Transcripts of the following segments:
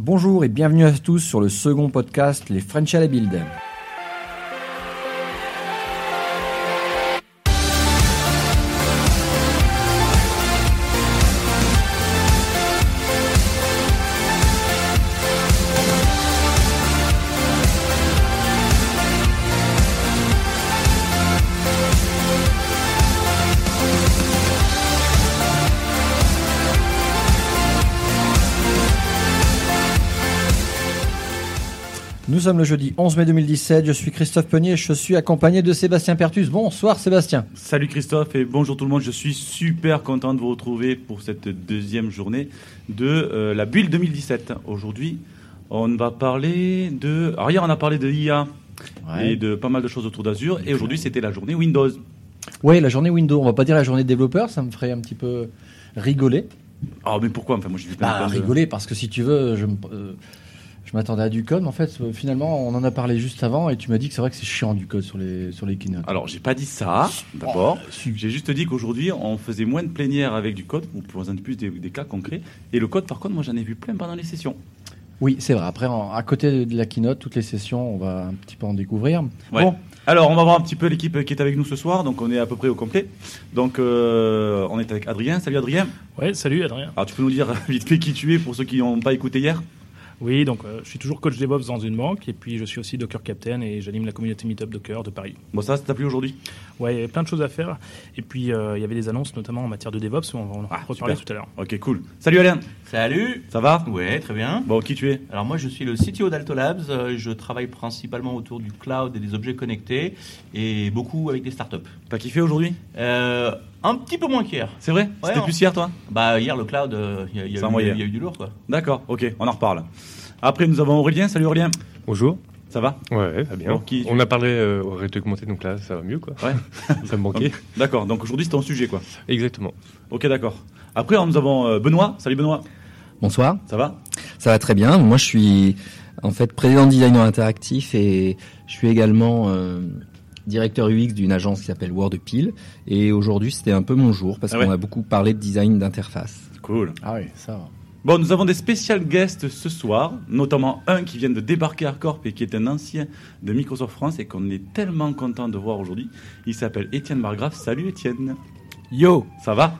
Bonjour et bienvenue à tous sur le second podcast Les French à la Build. Nous sommes le jeudi 11 mai 2017, je suis Christophe Penier et je suis accompagné de Sébastien Pertus. Bonsoir Sébastien. Salut Christophe et bonjour tout le monde. Je suis super content de vous retrouver pour cette deuxième journée de euh, la bulle 2017. Aujourd'hui, on va parler de. Alors hier, on a parlé de IA Ouais. et de pas mal de choses autour d'Azure. Et aujourd'hui, c'était la journée Windows. Oui, la journée Windows, on va pas dire la journée développeur, ça me ferait un petit peu rigoler. Ah, mais pourquoi? Enfin, moi, plein Bah, de- rigoler parce que si tu veux, je me- euh, je m'attendais à du code, mais en fait, finalement, on en a parlé juste avant et tu m'as dit que c'est vrai que c'est chiant du code sur les, sur les keynotes. Alors, j'ai pas dit ça, d'abord. Oh. J'ai juste dit qu'aujourd'hui, on faisait moins de plénières avec du code, ou pour plus des, des cas concrets. Et le code, par contre, moi, j'en ai vu plein pendant les sessions. Oui, c'est vrai. Après, en- à côté de la keynote, toutes les sessions, on va un petit peu en découvrir. Ouais. Bon, Alors, on va voir un petit peu l'équipe qui est avec nous ce soir. Donc, on est à peu près au complet. Donc, euh, on est avec Adrien. Salut Adrien. Ouais, salut Adrien. Alors, tu peux nous dire vite fait qui tu es pour ceux qui n'ont pas écouté hier? Oui, donc euh, je suis toujours coach DevOps dans une banque et puis je suis aussi Docker Captain et j'anime la communauté Meetup Docker de Paris. Bon, ça, ça t'a plu aujourd'hui? Ouais, il y avait plein de choses à faire et puis euh, il y avait des annonces notamment en matière de DevOps, on va en Ah, reparler super. tout à l'heure. Ok, cool. Salut Alain. Salut Ça va? Ouais, très bien. Bon, qui tu es? Alors moi, je suis le CTO d'Alto Labs. Euh, Je travaille principalement autour du cloud et des objets connectés et beaucoup avec des startups. T'as kiffé aujourd'hui? Euh, un petit peu moins qu'hier. C'est vrai? C'était on- plus hier, toi? Bah hier, le cloud, euh, il y, y a eu du lourd, quoi. D'accord, ok, on en reparle. Après, nous avons Aurélien. Salut Aurélien. Bonjour. Ça va Ouais, va bien. Bon, qui- On a parlé euh, au réseau augmenté, donc là, ça va mieux, quoi. Ouais. ça me manquait. D'accord, donc aujourd'hui, c'est ton sujet, quoi. Exactement. Ok, d'accord. Après, nous avons euh, Benoît. Salut Benoît. Bonsoir, Ça va ça va très bien. Moi, je suis en fait président de designer interactif et je suis également euh, directeur UX d'une agence qui s'appelle WordPil. Et aujourd'hui, c'était un peu mon jour parce Ah ouais. qu'on a beaucoup parlé de design d'interface. Cool. ah oui, ça va. Bon, nous avons des spécial guests ce soir, notamment un qui vient de débarquer à Corp et qui est un ancien de Microsoft France et qu'on est tellement content de voir aujourd'hui. Il s'appelle Étienne Margraf. Salut Étienne. Yo Ça va?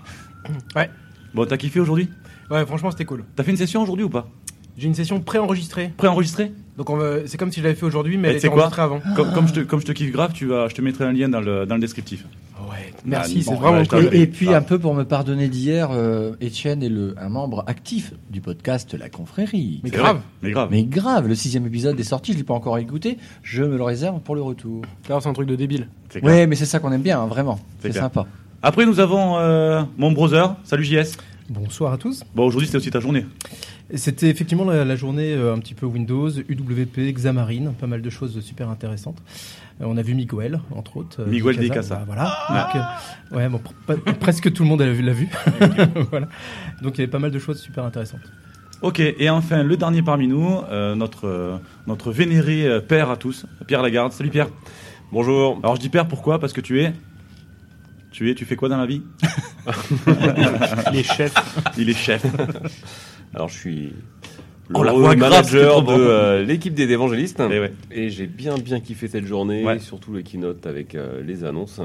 Ouais. Bon, t'as kiffé aujourd'hui? Ouais, franchement, c'était cool. T'as fait une session aujourd'hui ou pas? J'ai une session préenregistrée. Préenregistrée? Donc, on c'est comme si je l'avais fait aujourd'hui, mais elle était enregistrée avant. comme, comme je te, comme je te kiffe grave, tu vas, je te mettrai un lien dans le, dans le descriptif. Ouais, merci, c'est bon, vraiment cool. Et, et puis, Ah. un peu pour me pardonner d'hier, euh, Étienne est le, un membre actif du podcast La Confrérie. Mais grave. Mais grave. Mais grave, le sixième épisode est sorti, je l'ai pas encore écouté, je me le réserve pour le retour. C'est un truc de débile. Ouais, mais c'est ça qu'on aime bien, hein, vraiment. C'est sympa. Après, nous avons euh, mon brother. Salut JS. Bonsoir à tous. Bon, aujourd'hui, c'était aussi ta journée. C'était effectivement la, la journée euh, un petit peu Windows, UWP, Xamarin, pas mal de choses super intéressantes. Euh, on a vu Miguel, entre autres. euh, Miguel Casa. de Casa. Bah, voilà. Donc, euh, ouais, bon, pr- pas- presque tout le monde l'a vu. voilà. Donc il y avait pas mal de choses super intéressantes. Ok, et enfin, le dernier parmi nous, euh, notre, euh, notre vénéré euh, père à tous, Pierre Lagarde. Salut Pierre. Bonjour. Alors, je dis père pourquoi? Parce que tu es. Tu es, tu fais quoi dans la vie Les chefs, Il est chef. Alors, je suis Oh, la le voix c'était manager de euh, l'équipe des évangélistes. Eh ouais. Et j'ai bien, bien kiffé cette journée, Ouais. surtout les keynotes avec euh, les annonces.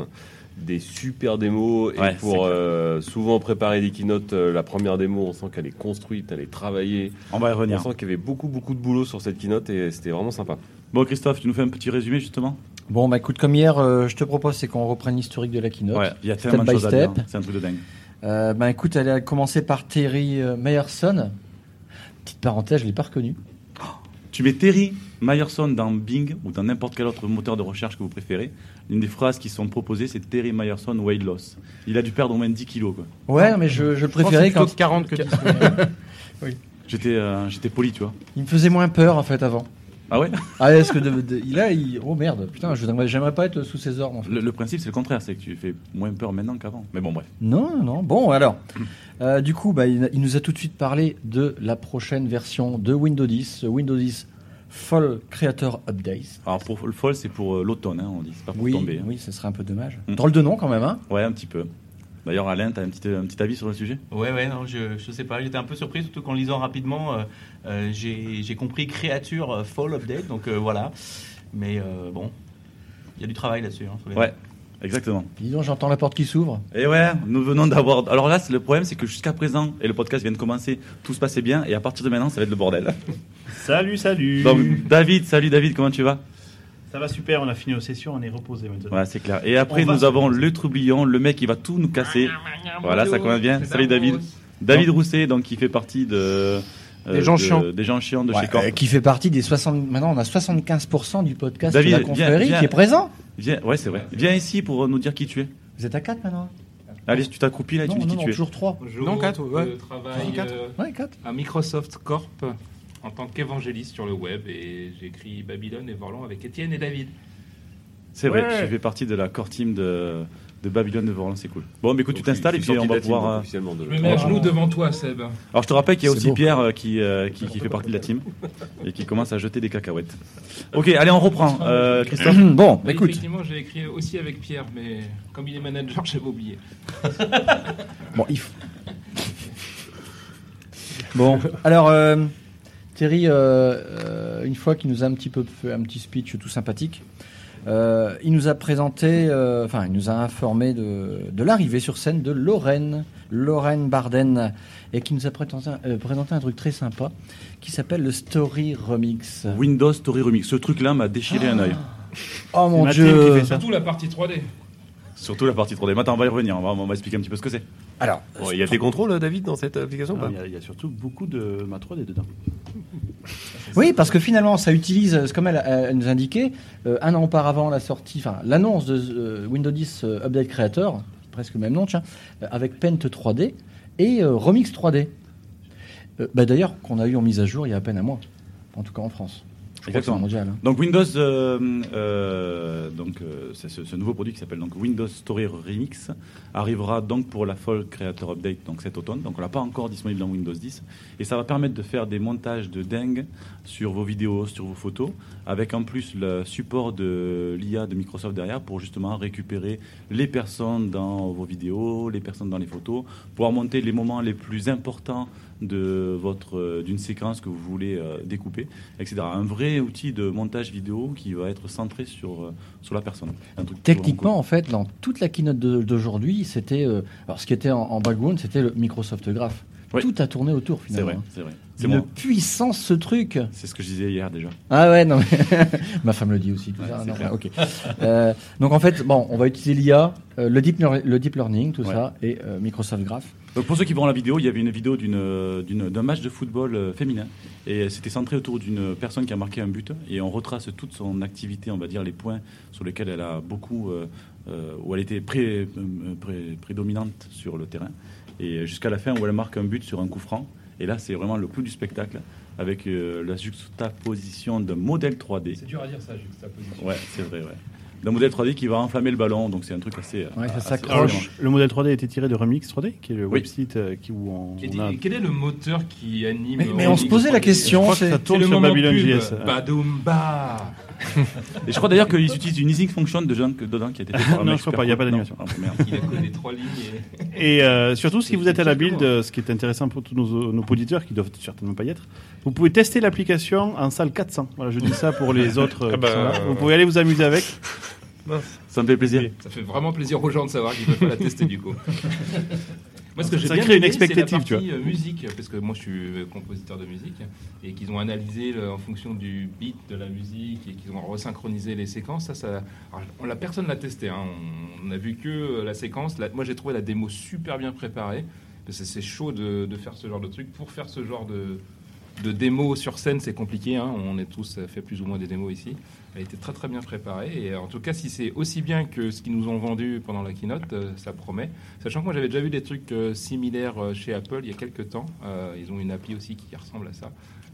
Des super démos. Et Ouais, pour euh, souvent préparer des keynotes, euh, la première démo, on sent qu'elle est construite, elle est travaillée. On va y On revenir. sent qu'il y avait beaucoup, beaucoup de boulot sur cette keynote et c'était vraiment sympa. Bon, Christophe, tu nous fais un petit résumé justement? Bon, bah écoute, comme hier, euh, je te propose, c'est qu'on reprenne l'historique de la keynote. Ouais, il y a Step tellement de choses à dire. C'est un truc de dingue. Euh, bah écoute, elle a commencé par Terry euh, Meyerson. Petite parenthèse, je l'ai pas reconnu. Tu mets Terry Myerson dans Bing ou dans n'importe quel autre moteur de recherche que vous préférez. Une des phrases qui sont proposées, c'est Terry Myerson weight loss. Il a dû perdre au moins 10 kilos. Quoi. Ouais, non, mais je, je le Je pense que préférais c'est quand plutôt 40 que 10. mais- J'étais euh, j'étais poli, tu vois. il me faisait moins peur en fait avant. Ah ouais Ah, est-ce que de, de- il a, il... oh merde, putain, je j'aimerais pas être sous ses ordres. En fait. le, le principe, c'est le contraire, c'est que tu fais moins peur maintenant qu'avant. Mais bon, bref. Non, non, non. Bon, alors, euh, du coup, bah, il, il nous a tout de suite parlé de la prochaine version de Windows 10, Windows 10 Fall Creator Update. Alors, pour le fall, c'est pour euh, l'automne, hein, on dit. C'est pas pour Oui, tomber. hein. oui, ce serait un peu dommage. Mm. Drôle de nom quand même, hein Ouais, un petit peu. D'ailleurs, Alain, tu as un petit, un petit avis sur le sujet? Ouais, ouais, non, je, je sais pas. J'étais un peu surpris, surtout qu'en lisant rapidement, euh, euh, j'ai j'ai compris créature euh, fall update, donc euh, voilà. Mais euh, bon, il y a du travail là-dessus. hein, les- Ouais, exactement. Dis donc, j'entends la porte qui s'ouvre. Et ouais, nous venons d'avoir. Alors là, c'est- le problème, c'est que jusqu'à présent, et le podcast vient de commencer, tout se passait bien, et à partir de maintenant, ça va être le bordel. Salut, salut. Donc, David, salut David, comment tu vas? Ça va super, on a fini nos sessions, on est reposé maintenant. Ouais, c'est clair. Et après, On nous avons le troublion, le mec qui va tout nous casser. Voilà, ça commence bien. Salut David. David Rousset, donc qui fait partie de. euh, Des gens de- chiants. Des gens chiants de Ouais, chez Corp. euh, qui fait partie des 60. Maintenant, on a 75% du podcast David, de la confrérie viens. qui est présent. Viens, ouais, c'est vrai. Viens ici pour nous dire qui tu es. Vous êtes à 4 maintenant Allez, tu t'accroupis là et tu Non, me dis non, qui non, tu es. toujours 3. Bonjour, Non, quatre, ouais. Je travaille Non, quatre. euh, Ouais, 4. à Microsoft Corp en tant qu'évangéliste sur le web et j'écris Babylone et Vorlon avec Étienne et David. C'est vrai, tu fais partie de la core team de, de Babylone de Vorlon, c'est cool. Bon, mais écoute, tu Donc, t'installes et puis on va pouvoir. euh, officiellement de- Je me mets à genoux devant toi, Seb. Alors je te rappelle qu'il y a aussi beau. Pierre euh, qui, euh, qui, qui fait partie de la team et qui commence à jeter des cacahuètes. Ok, allez, on reprend. Euh, Christophe bon, écoute. Effectivement, j'ai écrit aussi avec Pierre, mais comme il est manager, j'avais oublié. Bon, il faut- Bon, alors euh, Thierry, euh, euh, une fois qu'il nous a un petit peu fait un petit speech tout sympathique, euh, il nous a présenté, euh, enfin, il nous a informé de, de l'arrivée sur scène de Lorraine, Lorraine Barden, et qui nous a présenté, euh, présenté un truc très sympa qui s'appelle le Story Remix. Windows Story Remix. Ce truc-là m'a déchiré un œil. Oh mon dieu qui fait ça. Surtout la partie 3D. Surtout la partie 3D. Maintenant, on va y revenir. On va, on va expliquer un petit peu ce que c'est. Alors, Bon, Il y a des contrôles, David, dans cette application Non, pas Il y, a- il y a surtout beaucoup de ma 3D dedans. Oui, parce que finalement, ça utilise, euh, comme elle, elle nous indiquait, euh, un an auparavant la sortie, enfin l'annonce de euh, Windows 10 euh, Update Creator, presque le même nom, tiens, euh, avec Paint 3D et euh, Remix 3D. Euh, bah, D'ailleurs, qu'on a eu en mise à jour il y a à peine un mois, en tout cas en France. Je crois que c'est Exactement. mondial. hein. Donc Windows, euh, euh, donc euh, c'est ce, ce nouveau produit qui s'appelle donc Windows Story Remix arrivera donc pour la Fall Creator Update donc cet automne. Donc on l'a pas encore disponible dans Windows 10 et ça va permettre de faire des montages de dingue sur vos vidéos, sur vos photos, avec en plus le support de l'IA de Microsoft derrière pour justement récupérer les personnes dans vos vidéos, les personnes dans les photos, pouvoir monter les moments les plus importants de votre euh, d'une séquence que vous voulez euh, découper, etc. Un vrai outil de montage vidéo qui va être centré sur euh, sur la personne. Un truc Techniquement, en fait, dans toute la keynote d'aujourd'hui, c'était. alors, ce qui était en, en background, c'était le Microsoft Graph. Oui. Tout a tourné autour, C'est vrai, finalement. c'est vrai. C'est Une puissance, ce truc C'est ce que je disais hier déjà. Ah ouais, non, mais ma femme le dit aussi. Tout Ouais, ça. Non, ok. Euh, donc en fait, bon, on va utiliser l'IA, euh, le, deep lear- le deep learning, tout Ouais. ça, et euh, Microsoft Graph. Donc pour ceux qui verront la vidéo, il y avait une vidéo d'un match de football féminin et c'était centré autour d'une personne qui a marqué un but et on retrace toute son activité, on va dire les points sur lesquels elle a beaucoup, où elle était pré- pré- prédominante sur le terrain et jusqu'à la fin où elle marque un but sur un coup franc. Et là, c'est vraiment le clou du spectacle avec euh, la juxtaposition d'un modèle 3D. C'est dur à dire ça, juxtaposition. Ouais, c'est vrai, ouais. D'un modèle 3D qui va enflammer le ballon, donc c'est un truc assez. Ouais, ça assez s'accroche. Le modèle 3D a été tiré de Remix 3D, qui est le Oui. website euh, qui, où on, a... Quel est le moteur qui anime Mais- mais on se posait la 3D? question, Je crois que c'est- ça C'est tourne le sur Babylon pub. JS. Badoum ba. Et je crois d'ailleurs qu'ils utilisent une easing function de dedans, dedans qui a été fait Non, je crois super pas, il y a pas d'animation. Ah, merde. Il a codé trois lignes et... Euh, surtout, si vous êtes à la build, euh, ce qui est intéressant pour tous nos, nos auditeurs, qui doivent certainement pas y être, vous pouvez tester l'application en salle 400. Voilà, je dis ça pour les autres. euh, Ah bah, qui sont là. euh, Vous pouvez aller vous amuser avec. Ça me fait plaisir. Ça fait vraiment plaisir aux gens de savoir qu'ils peuvent pas la tester du coup. Moi, ce que j'ai Ça bien crée une c'est la expectative, tu partie, euh, musique, parce que moi, je suis euh, compositeur de musique, et qu'ils ont analysé le- en fonction du beat de la musique et qu'ils ont resynchronisé les séquences. Ça, ça, alors, on, la personne l'a testé. hein. On, on a vu que euh, la séquence. La- moi, j'ai trouvé la démo super bien préparée. Parce que c'est chaud de, de faire ce genre de truc. Pour faire ce genre de, de démo sur scène, c'est compliqué. hein. On est tous euh, fait plus ou moins des démos ici. Elle a été très très bien préparée. Et euh, en tout cas, si c'est aussi bien que ce qu'ils nous ont vendu pendant la keynote, euh, ça promet. Sachant que moi j'avais déjà vu des trucs euh, similaires chez Apple il y a quelques temps. Ils ont une appli aussi qui ressemble à ça.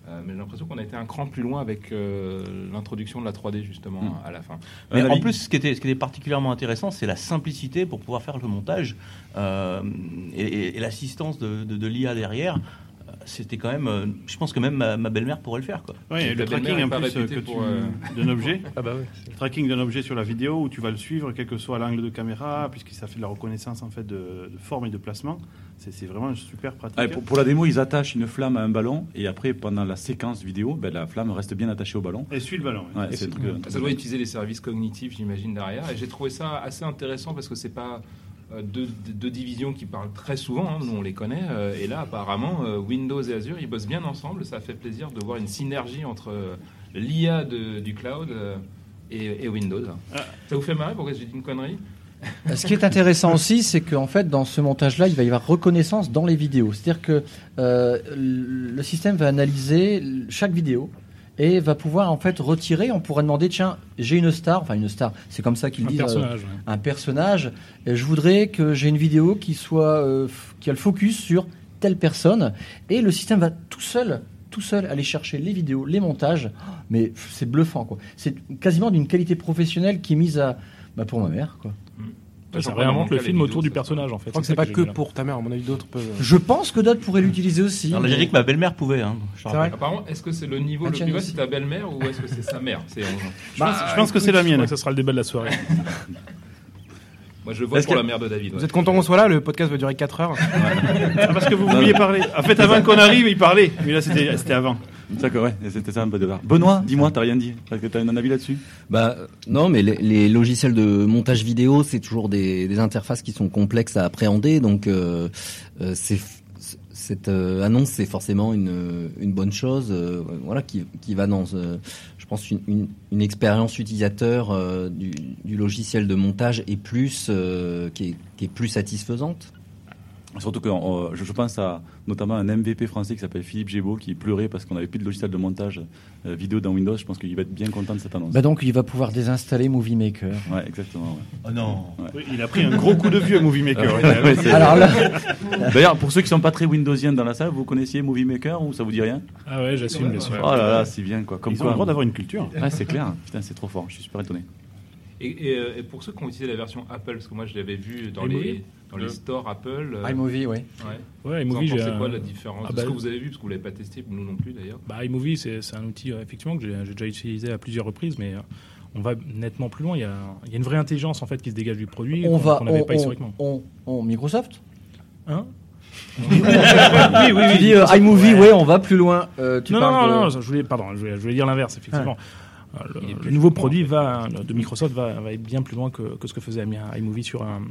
Euh, mais j'ai l'impression qu'on a été un cran plus loin avec euh, l'introduction de la 3D justement Mm. à la fin. Mais en plus, ce qui, était, ce qui était particulièrement intéressant, c'est la simplicité pour pouvoir faire le montage euh, et, et- et l'assistance de, de- de l'IA derrière. C'était quand même. euh, je pense que même ma, ma belle-mère pourrait le faire, quoi. Oui, et Ta le belle-mère tracking est en pas plus euh, réputée que pour, tu- euh, d'un objet. Ah bah oui. Le tracking d'un objet sur la vidéo où tu vas le suivre, quel que soit l'angle de caméra, puisque ça fait de la reconnaissance en fait de, de forme et de placement. C'est c'est vraiment super pratique. Ah, et pour, pour la démo, ils attachent une flamme à un ballon et après, pendant la séquence vidéo, ben, la flamme reste bien attachée au ballon. Et suit le ballon. Ouais, c'est un truc, Ça doit utiliser les services cognitifs, j'imagine, derrière. Et j'ai trouvé ça assez intéressant parce que c'est pas deux, deux divisions qui parlent très souvent, hein, nous on les connaît. euh, et là, apparemment, euh, Windows et Azure, ils bossent bien ensemble. Ça fait plaisir de voir une synergie entre euh, l'IA du cloud euh, et, et Windows. Ah. Ça vous fait marrer Pourquoi j'ai dit une connerie? Ce qui est intéressant aussi, c'est qu'en fait, dans ce montage-là, il va y avoir reconnaissance dans les vidéos. C'est-à-dire que euh, le système va analyser chaque vidéo et va pouvoir en fait retirer. On pourrait demander, tiens, j'ai une star, enfin une star, c'est comme ça qu'ils Un disent, euh, personnage, ouais. un personnage. Et je voudrais que j'ai une vidéo qui soit, euh, qui a le focus sur telle personne, et le système va tout seul. Tout seul aller chercher les vidéos, les montages, mais c'est bluffant quoi. C'est quasiment d'une qualité professionnelle qui est mise à, bah, pour ma mère quoi. Ouais, ça réinvente le film autour du personnage en fait. Je crois que c'est pas que pour ta mère, à mon avis, d'autres peuvent. Je pense que d'autres pourraient l'utiliser aussi. Alors, dit que ma belle-mère pouvait. Hein, Apparemment, est-ce que c'est le niveau Ah, le plus bas, c'est ta belle-mère ou est-ce que c'est sa mère C'est Je pense, je pense que c'est la mienne. Ouais, ça sera le débat de la soirée. Moi, je vote pour la mère de David. Vous êtes content qu'on soit là Le podcast va durer 4 heures. Ah, parce que vous vouliez parler. En fait, avant qu'on arrive, il parlait. Mais là, c'était avant. D'accord, ouais, c'était ça un peu de barre. Benoît, dis-moi, t'as rien dit Parce que t'as un avis là-dessus Bah non, mais les, les logiciels de montage vidéo, c'est toujours des, des interfaces qui sont complexes à appréhender, donc euh, euh, c'est cette euh, annonce, c'est forcément une, une bonne chose, voilà, qui, qui va dans, je pense, une, une, une expérience utilisateur du, du logiciel de montage est plus, qui, est, qui est plus satisfaisante. Surtout que euh, je, je pense à notamment un MVP français qui s'appelle Philippe Gébaud qui pleurait parce qu'on n'avait plus de logiciel de montage euh, vidéo dans Windows. Je pense qu'il va être bien content de cette annonce. Bah donc il va pouvoir désinstaller Movie Maker. Ouais, exactement. ouais. Oh non. Oui, il a pris un gros coup de vieux Movie Maker. Ouais, ouais, c'est- Alors là, D'ailleurs, pour ceux qui sont pas très Windowsiens dans la salle, vous connaissiez Movie Maker ou ça vous dit rien? Ah ouais, j'assume, bien sûr. Oh là là, c'est bien quoi. Comme Ils ont quoi. le droit d'avoir une culture. Ouais, c'est clair. Putain, c'est trop fort. Je suis super étonné. Et, et, euh, et pour ceux qui ont utilisé la version Apple, parce que moi je l'avais vu dans iMovie les, dans les stores Apple. euh, iMovie, oui. ouais. Ouais, Vous en iMovie, un- quoi la différence Ah bah- ce que vous avez vu Parce que vous l'avez pas testé, nous non plus d'ailleurs. Bah, iMovie, c'est c'est un outil effectivement que j'ai déjà utilisé à plusieurs reprises, mais euh, on va nettement plus loin. Il y, a, il y a une vraie intelligence en fait qui se dégage du produit On qu'on va, qu'on n'avait on, pas on, historiquement. on- on- Microsoft? Hein? Oui, oui, Tu dis euh, iMovie, ouais. on va plus loin. Euh, tu non, non, parles non, de- non, je voulais, pardon, je voulais, je voulais dire l'inverse, effectivement. Euh, Le, le nouveau produit va, de Microsoft va, va être bien plus loin que, que ce que faisait iMovie sur, un,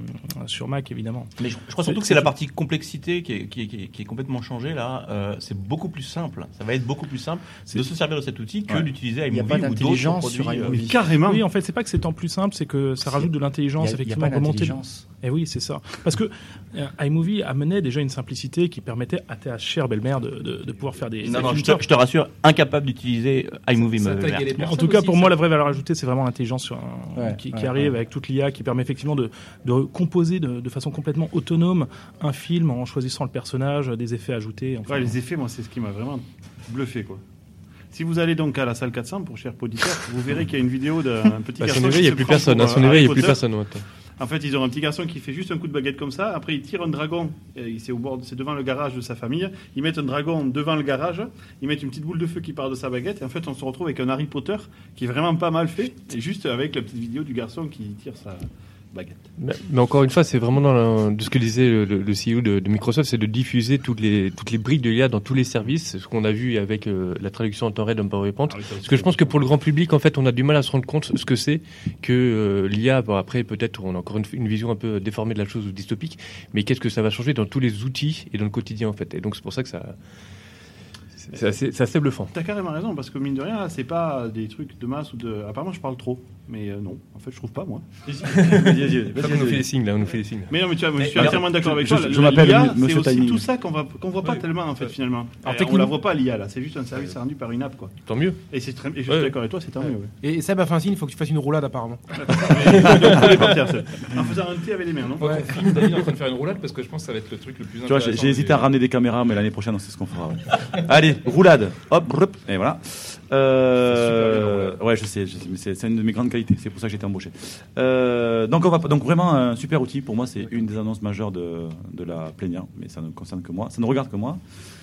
sur Mac, évidemment. Mais je, je crois surtout que c'est la partie complexité qui est, qui est- qui est- qui est complètement changée là. Euh, c'est beaucoup plus simple. Ça va être beaucoup plus simple de se servir de cet outil que Ouais. d'utiliser Il y a iMovie pas ou d'autres d'intelligence sur euh, iMovie. Mais carrément. Oui, en fait, c'est pas que c'est tant plus simple, c'est que ça rajoute de y l'intelligence, a- il y a effectivement, pas d'intelligence. Et oui, c'est ça. Parce que euh, iMovie amenait déjà une simplicité qui permettait à ta chère belle-mère de, de, de pouvoir faire des. Non, des non, je te, je te rassure, incapable d'utiliser euh, iMovie. Ça En personnes tout cas, pour ça. moi, la vraie valeur ajoutée, c'est vraiment l'intelligence Ouais, qui, ouais, arrive ouais. avec toute l'IA, qui permet effectivement de, de composer de, de façon complètement autonome un film en choisissant le personnage, des effets ajoutés. enfin. Ouais, les effets, moi, c'est ce qui m'a vraiment bluffé, quoi. Si vous allez donc à la salle 400 pour cher poditeur, vous verrez qu'il y a une vidéo d'un petit À garçon. son il n'y a plus personne. son euh, éveil, il n'y a plus personne. En fait, ils ont un petit garçon qui fait juste un coup de baguette comme ça. Après, il tire un dragon. C'est au bord, c'est devant le garage de sa famille. Ils mettent un dragon devant le garage. Ils mettent une petite boule de feu qui part de sa baguette. Et en fait, on se retrouve avec un Harry Potter qui est vraiment pas mal fait. Et juste avec la petite vidéo du garçon qui tire sa baguette. Mais, mais encore une fois, c'est vraiment dans la- de ce que disait le, CEO de, de Microsoft, c'est de diffuser toutes les, toutes les briques de l'IA dans tous les services, ce qu'on a vu avec euh, la traduction en temps réel d'un PowerPoint. Ah oui, Parce que je pense que pour le grand public, en fait, on a du mal à se rendre compte ce que c'est que euh, l'IA. Bon, après, peut-être, on a encore une, une vision un peu déformée de la chose ou dystopique, mais qu'est-ce que ça va changer dans tous les outils et dans le quotidien, en fait. Et donc, c'est pour ça que ça. C'est- assez, c'est assez bluffant. T'as carrément raison, parce que mine de rien, c'est pas des trucs de masse ou de. Apparemment, je parle trop. Mais euh, non, en fait, je trouve pas, moi. Qu'on nous fait des signes, là, on nous fait des signes. Mais non, mais tu vois, moi, je suis entièrement d'accord avec je- toi. je- m'appelle c'est aussi tout ça qu'on va, qu'on voit pas tellement, en fait, finalement. Alors, Et on la voit pas, l'IA, là. C'est juste un service rendu par une app, quoi. Tant mieux. Et, c'est très... et je suis d'accord avec toi, c'est tant mieux. Et Seb a fait un signe, il faut que tu fasses une roulade apparemment. On. En faisant un thé avec les mains, non en train de faire une roulade parce que je pense que ça va être le truc le plus Tu vois, j'ai hésité à ramener des caméras, mais l'année prochaine, on sait ce qu'on fera. ouais. Allez, roulade. Hop, hop, et voilà. Euh, ouais, je sais, je sais, mais c'est c'est une de mes grandes qualités. C'est pour ça que j'ai été embauché. Euh, donc, on va, donc vraiment un super outil. Pour moi, c'est une des annonces majeures de, de la plénière, mais ça ne concerne que moi. Ça ne regarde que moi.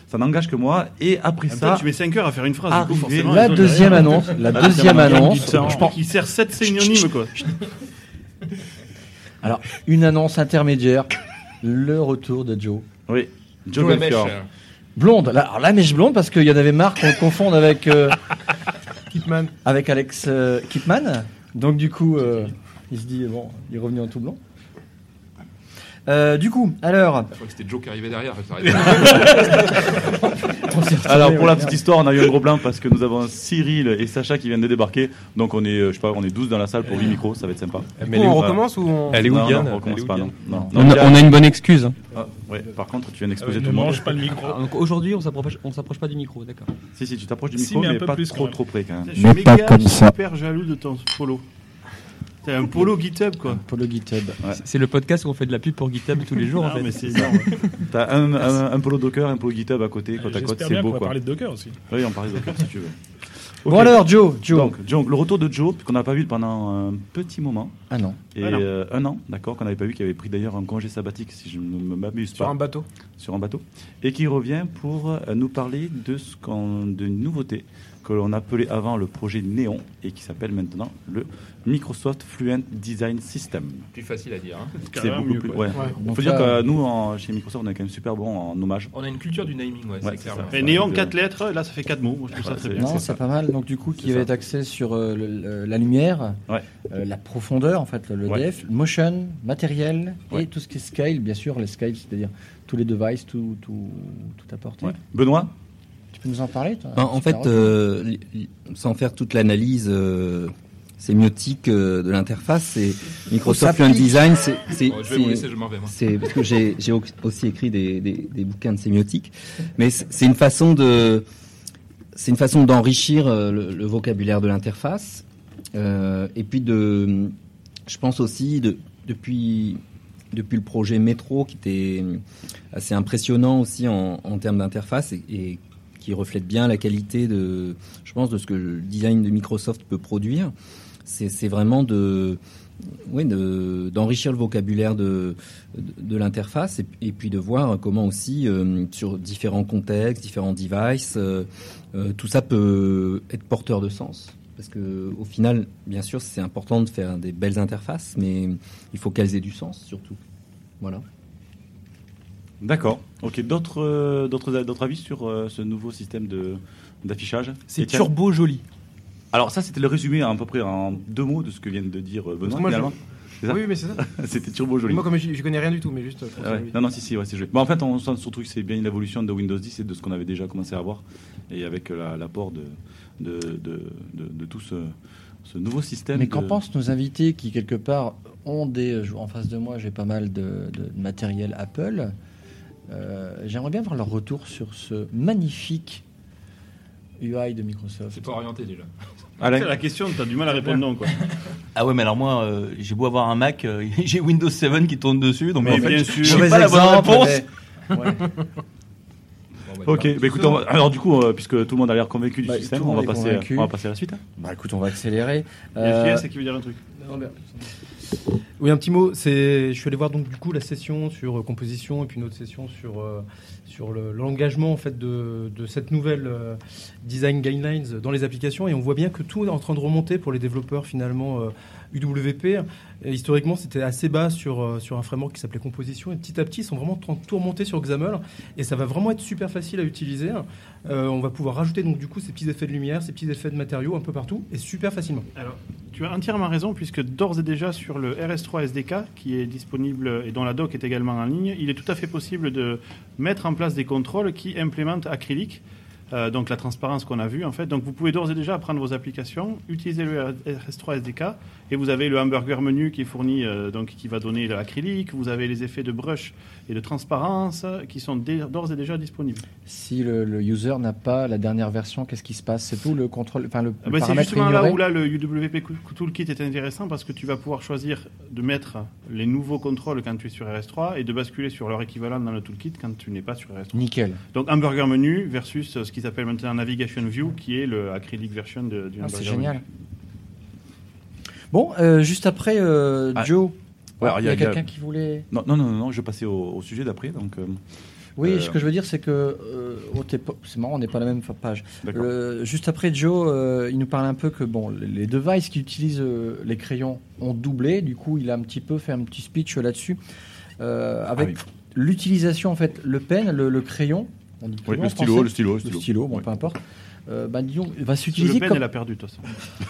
ça n'engage que moi. Et après même ça, tu mets 5 heures à faire une phrase. du coup, Arrivé. forcément, La les deuxième derrière, annonce, la La deuxième annonce, je pense- Il sert 7 synonymes, quoi. alors une annonce intermédiaire, le retour de Joe. oui, Joe Joe. Blonde, la, alors la mèche blonde parce qu'il y en avait marre qu'on le confonde avec euh, avec Alex euh, Kipman. Donc du coup, euh, il se dit bon, il est revenu en tout blanc. Euh, du coup, alors, Je crois que c'était Joe qui arrivait derrière. Alors pour la petite histoire, on a eu un gros blanc parce que nous avons Cyril et Sacha qui viennent de débarquer. Donc on est, euh, je sais pas, on est 12 dans la salle pour 8 micros, ça va être sympa. Du Mais on recommence ou on... Elle est où Non, Yann non, on recommence pas, non. non. On Non, On a, Yann- on a une bonne excuse. Ah, ouais, par contre, tu viens d'exposer ne tout le monde. mange pas le micro. Ah, donc aujourd'hui, on s'approche, on s'approche pas du micro, d'accord. Si, si, tu t'approches du Si, micro, mais mais, pas trop, trop près quand même. Je suis Mais pas méga comme ça. super jaloux de ton polo. C'est un polo GitHub, quoi. Polo GitHub. Ouais. C'est le podcast où on fait de la pub pour GitHub tous les jours, en fait. mais c'est énorme. T'as un, un, un polo Docker, un polo GitHub à côté, côte à côte, c'est beau va quoi. parler de Docker aussi. Oui, on parle de Docker si tu veux. Bon alors, Joe, Joe. Donc, le retour de Joe, qu'on n'a pas vu pendant un petit moment. ah non. Et Un an. euh, un an, d'accord, qu'on n'avait pas vu, qui avait pris d'ailleurs un congé sabbatique, si je ne m'abuse Sur pas, un bateau. sur un bateau, et qui revient pour euh, nous parler de ce qu'on, de nouveauté que l'on appelait avant le projet Néon et qui s'appelle maintenant le Microsoft Fluent Design System. Plus facile à dire. hein. C'est beaucoup mieux, plus. Ouais. Ouais. Il faut dire que nous, en- chez Microsoft, on est quand même super bon en hommage. On a une culture du naming, ouais, Ouais, c'est clair. Et Néon, 4 lettres, là, ça fait 4 mots. Moi, je trouve ça très c'est- bien. Non, c'est pas mal. Donc du coup, qui va être axé sur euh, le- le- la lumière, Ouais. euh, la profondeur, en fait, le, le Ouais. DF, motion, matériel Ouais. et tout ce qui est scale, bien sûr, les scales, c'est-à-dire tous les devices, tout, tout, tout apporté. Ouais. Benoît? Tu peux nous en parler toi? En, en fait, euh, sans faire toute l'analyse euh, sémiotique euh, de l'interface, c'est Microsoft pique. Design, c'est Bon, je vais vous c'est- laisser, je m'en vais. moi. c'est parce que j'ai j'ai au- aussi écrit des, des, des bouquins de sémiotique, mais c'est une façon de c'est une façon d'enrichir euh, le, le vocabulaire de l'interface euh, et puis de je pense aussi de depuis depuis le projet Métro qui était assez impressionnant aussi en, en termes d'interface et, et qui reflète bien la qualité de je pense de ce que le design de Microsoft peut produire c'est vraiment de oui, de- d'enrichir le vocabulaire de, de, de l'interface et, et puis de voir comment aussi euh, sur différents contextes, différents devices, euh, euh, tout ça peut être porteur de sens. Parce que au final, bien sûr, c'est important de faire des belles interfaces, mais il faut qu'elles aient du sens surtout. Voilà. D'accord. Ok. D'autres, euh, d'autres, d'autres avis sur euh, ce nouveau système de d'affichage C'est turbo joli. Alors ça, c'était le résumé à peu près en deux mots de ce que vient de dire euh, Benoît. Moi, je-. C'est ça Oui, mais c'est ça. C'était turbo joli. Moi, comme je, je connais rien du tout, mais juste. trouve Ah ouais. joli. Non, non, si, si, ouais, c'est joli. Bon, en fait, on sent surtout que c'est bien une évolution de Windows 10 et de ce qu'on avait déjà commencé à voir, et avec euh, la- l'apport de, de, de, de- de tout ce, ce nouveau système. Mais qu'en pensent nos invités qui, quelque part, ont des. En face de moi, j'ai pas mal de, de matériel Apple. Euh, J'aimerais bien voir leur retour sur ce magnifique UI de Microsoft. C'est pas orienté déjà. Alain C'est la question, t'as du mal à répondre non, quoi. Ah ouais, mais alors moi, euh, j'ai beau avoir un Mac, euh, j'ai Windows 7 qui tourne dessus, donc Mais en fait, bien je- sûr. j'ai pas la bonne exemple, réponse. mais- Ouais. Bon, bah, Ok, bah, écoute, on va- alors du coup, euh, puisque tout le monde a l'air convaincu du Bah, système, on va, passer, convaincu. on va passer à la suite. hein. Bah écoute, on va accélérer. Il y a Euh, c'est qui veut dire un truc. Oui, un petit mot. C'est, je suis allé voir donc du coup la session sur euh, composition et puis une autre session sur sur le- l'engagement en fait de, de cette nouvelle euh, design guidelines dans les applications. Et on voit bien que tout est en train de remonter pour les développeurs finalement euh, UWP. Et historiquement, c'était assez bas sur euh, sur un framework qui s'appelait Composition et petit à petit, ils sont vraiment tout remonter sur XAML et ça va vraiment être super facile à utiliser. Euh, on va pouvoir rajouter donc du coup ces petits effets de lumière, ces petits effets de matériaux un peu partout et super facilement. Alors, tu as entièrement raison, puisque d'ores et déjà sur le RS3 SDK, qui est disponible et dont la doc est également en ligne, il est tout à fait possible de mettre en place des contrôles qui implémentent acrylique, euh, donc la transparence qu'on a vue en fait. Donc vous pouvez d'ores et déjà prendre vos applications, utiliser le RS3 SDK, et vous avez le hamburger menu qui est fourni, euh, donc qui va donner l'acrylique, vous avez les effets de brush et de transparence euh, qui sont d'ores et déjà disponibles. Si le, le user n'a pas la dernière version, qu'est-ce qui se passe? C'est tout le contrôle, enfin le, Ah bah, c'est justement là où là, le UWP Toolkit est intéressant parce que tu vas pouvoir choisir de mettre les nouveaux contrôles quand tu es sur RS3 et de basculer sur leur équivalent dans le toolkit quand tu n'es pas sur RS3. Nickel. Donc hamburger menu versus ce qui s'appelle maintenant Navigation View qui est le acrylic version de, du Ah, c'est génial. Bon, euh, juste après, euh, Ah. Joe, Ouais, il y a, quelqu'un qui voulait. Non, non, non, non, je vais passer au, au sujet d'après. Donc, euh, Oui, Euh, ce que je veux dire, c'est que euh, c'est marrant, on n'est pas la même page. Euh, juste après, Joe, euh, il nous parle un peu que bon, les- devices qui utilisent euh, les crayons ont doublé. Du coup, il a un petit peu fait un petit speech là-dessus euh, avec Ah l'utilisation en fait, le pen, le, le crayon. On dit Oui, le stylo, français le stylo, le le stylo. stylo, bon, Oui. peu importe. Euh, bah, disons, va Le s'utiliser pen, comme elle a perdu, de toute façon.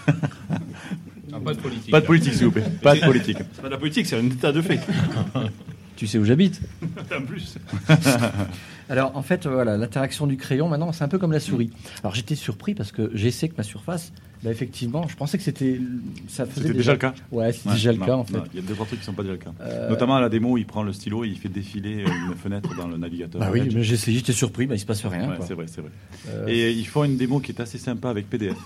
Pas de politique. Pas de politique, s'il vous plaît. Pas de politique. C'est pas de la politique, c'est un état de fait. Tu sais où j'habite. en plus. Alors en fait, voilà, l'interaction du crayon maintenant, c'est un peu comme la souris. Alors j'étais surpris parce que j'essaie que ma surface, bah, effectivement, je pensais que c'était ça faisait C'était déjà le cas Ouais, c'était Ouais, déjà le cas en fait. Il y a deux trois trucs qui sont pas déjà le cas. Euh, Notamment à la démo, il prend le stylo et il fait défiler euh, une fenêtre dans le navigateur. Bah oui, mais j'ai essayé, j'étais surpris, bah, il se passe rien. Ouais, c'est vrai, c'est vrai. Euh, Et ils font une démo qui est assez sympa avec PDF.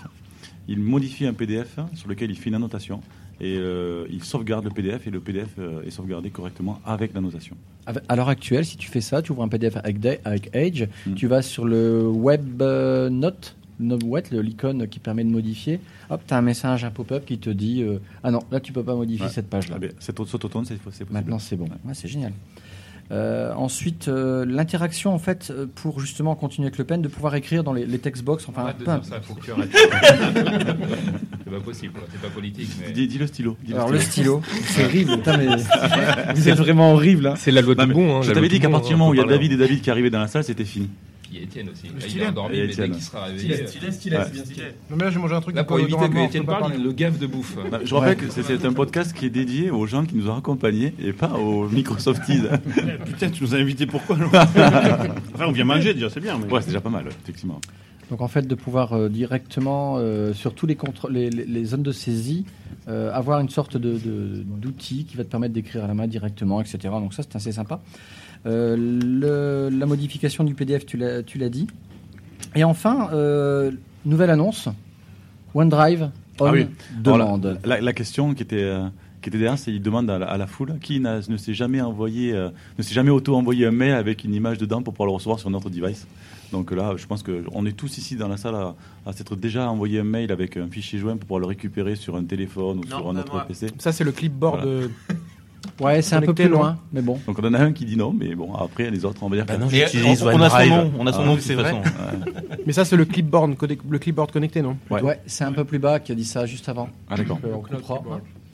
Il modifie un PDF sur lequel il fait une annotation et euh, il sauvegarde le PDF et le PDF euh, est sauvegardé correctement avec l'annotation. avec- à l'heure actuelle, si tu fais ça, tu ouvres un PDF avec, Edge, Mm. tu vas sur le web euh, note, l'icône qui permet de modifier. Hop, tu as un message, un pop-up qui te dit euh, Ah non, là tu peux pas modifier Ouais. cette page-là. Ah cet auto- cet automne, c'est c'est possible. Maintenant, c'est bon. Ouais, c'est génial. Euh, ensuite, euh, l'interaction, en fait, euh, pour justement continuer avec le pen, de pouvoir écrire dans les, les text box, enfin, peu dire importe. ça, faut que tu. c'est pas possible, quoi. c'est pas politique. Mais... Dis, dis le stylo. dis Alors, le stylo, c'est horrible. Putain, mais vous êtes vraiment horrible. Hein. C'est la loi mais bon. Hein, je t'avais dit qu'à partir du moment où il y a. David et David qui arrivaient dans la salle, c'était fini. Il y a Étienne aussi. Là, il stylet. a endormi, mais dès qu'il sera réveillé. Ouais. Non, mais là, j'ai mangé un truc Là, pour éviter que Étienne parle, le gaffe de bouffe. Bah, Je rappelle que c'est- c'est un podcast qui est dédié aux gens qui nous ont accompagnés et pas aux Microsofties. Eh, Putain, tu nous as invités pourquoi Enfin, on vient manger déjà, c'est bien. Mais... Ouais, c'est déjà pas mal, ouais, effectivement. Donc, en fait, de pouvoir euh, directement, euh, sur tous les, les, les- zones de saisie, euh, avoir une sorte de- de- d'outil qui va te permettre d'écrire à la main directement, etc. Donc, ça, c'est assez sympa. Le- la modification du PDF, tu l'as dit. Et enfin, nouvelle annonce OneDrive on Ah oui. demande. La, la- la question qui était, qui était derrière, c'est il demande à la, à la foule qui ne s'est jamais envoyé, euh, ne s'est jamais auto-envoyé un mail avec une image dedans pour pouvoir le recevoir sur notre device. Donc là, je pense qu'on est tous ici dans la salle à, à s'être déjà envoyé un mail avec un fichier joint pour pouvoir le récupérer sur un téléphone ou sur un autre moi. PC. Ça, c'est le clipboard. Voilà. Ouais, c'est un peu plus loin, mais bon. Donc on en a un qui dit non, mais bon, après les autres, on va dire Bah que- non, on, on a son nom, on a son Ah, nom de c'est toute vrai. façon. Mais ça, c'est le clipboard, le clipboard connecté, non? Ouais. Ouais, c'est un peu plus bas qui a dit ça juste avant. Ah d'accord. Euh, on coupera.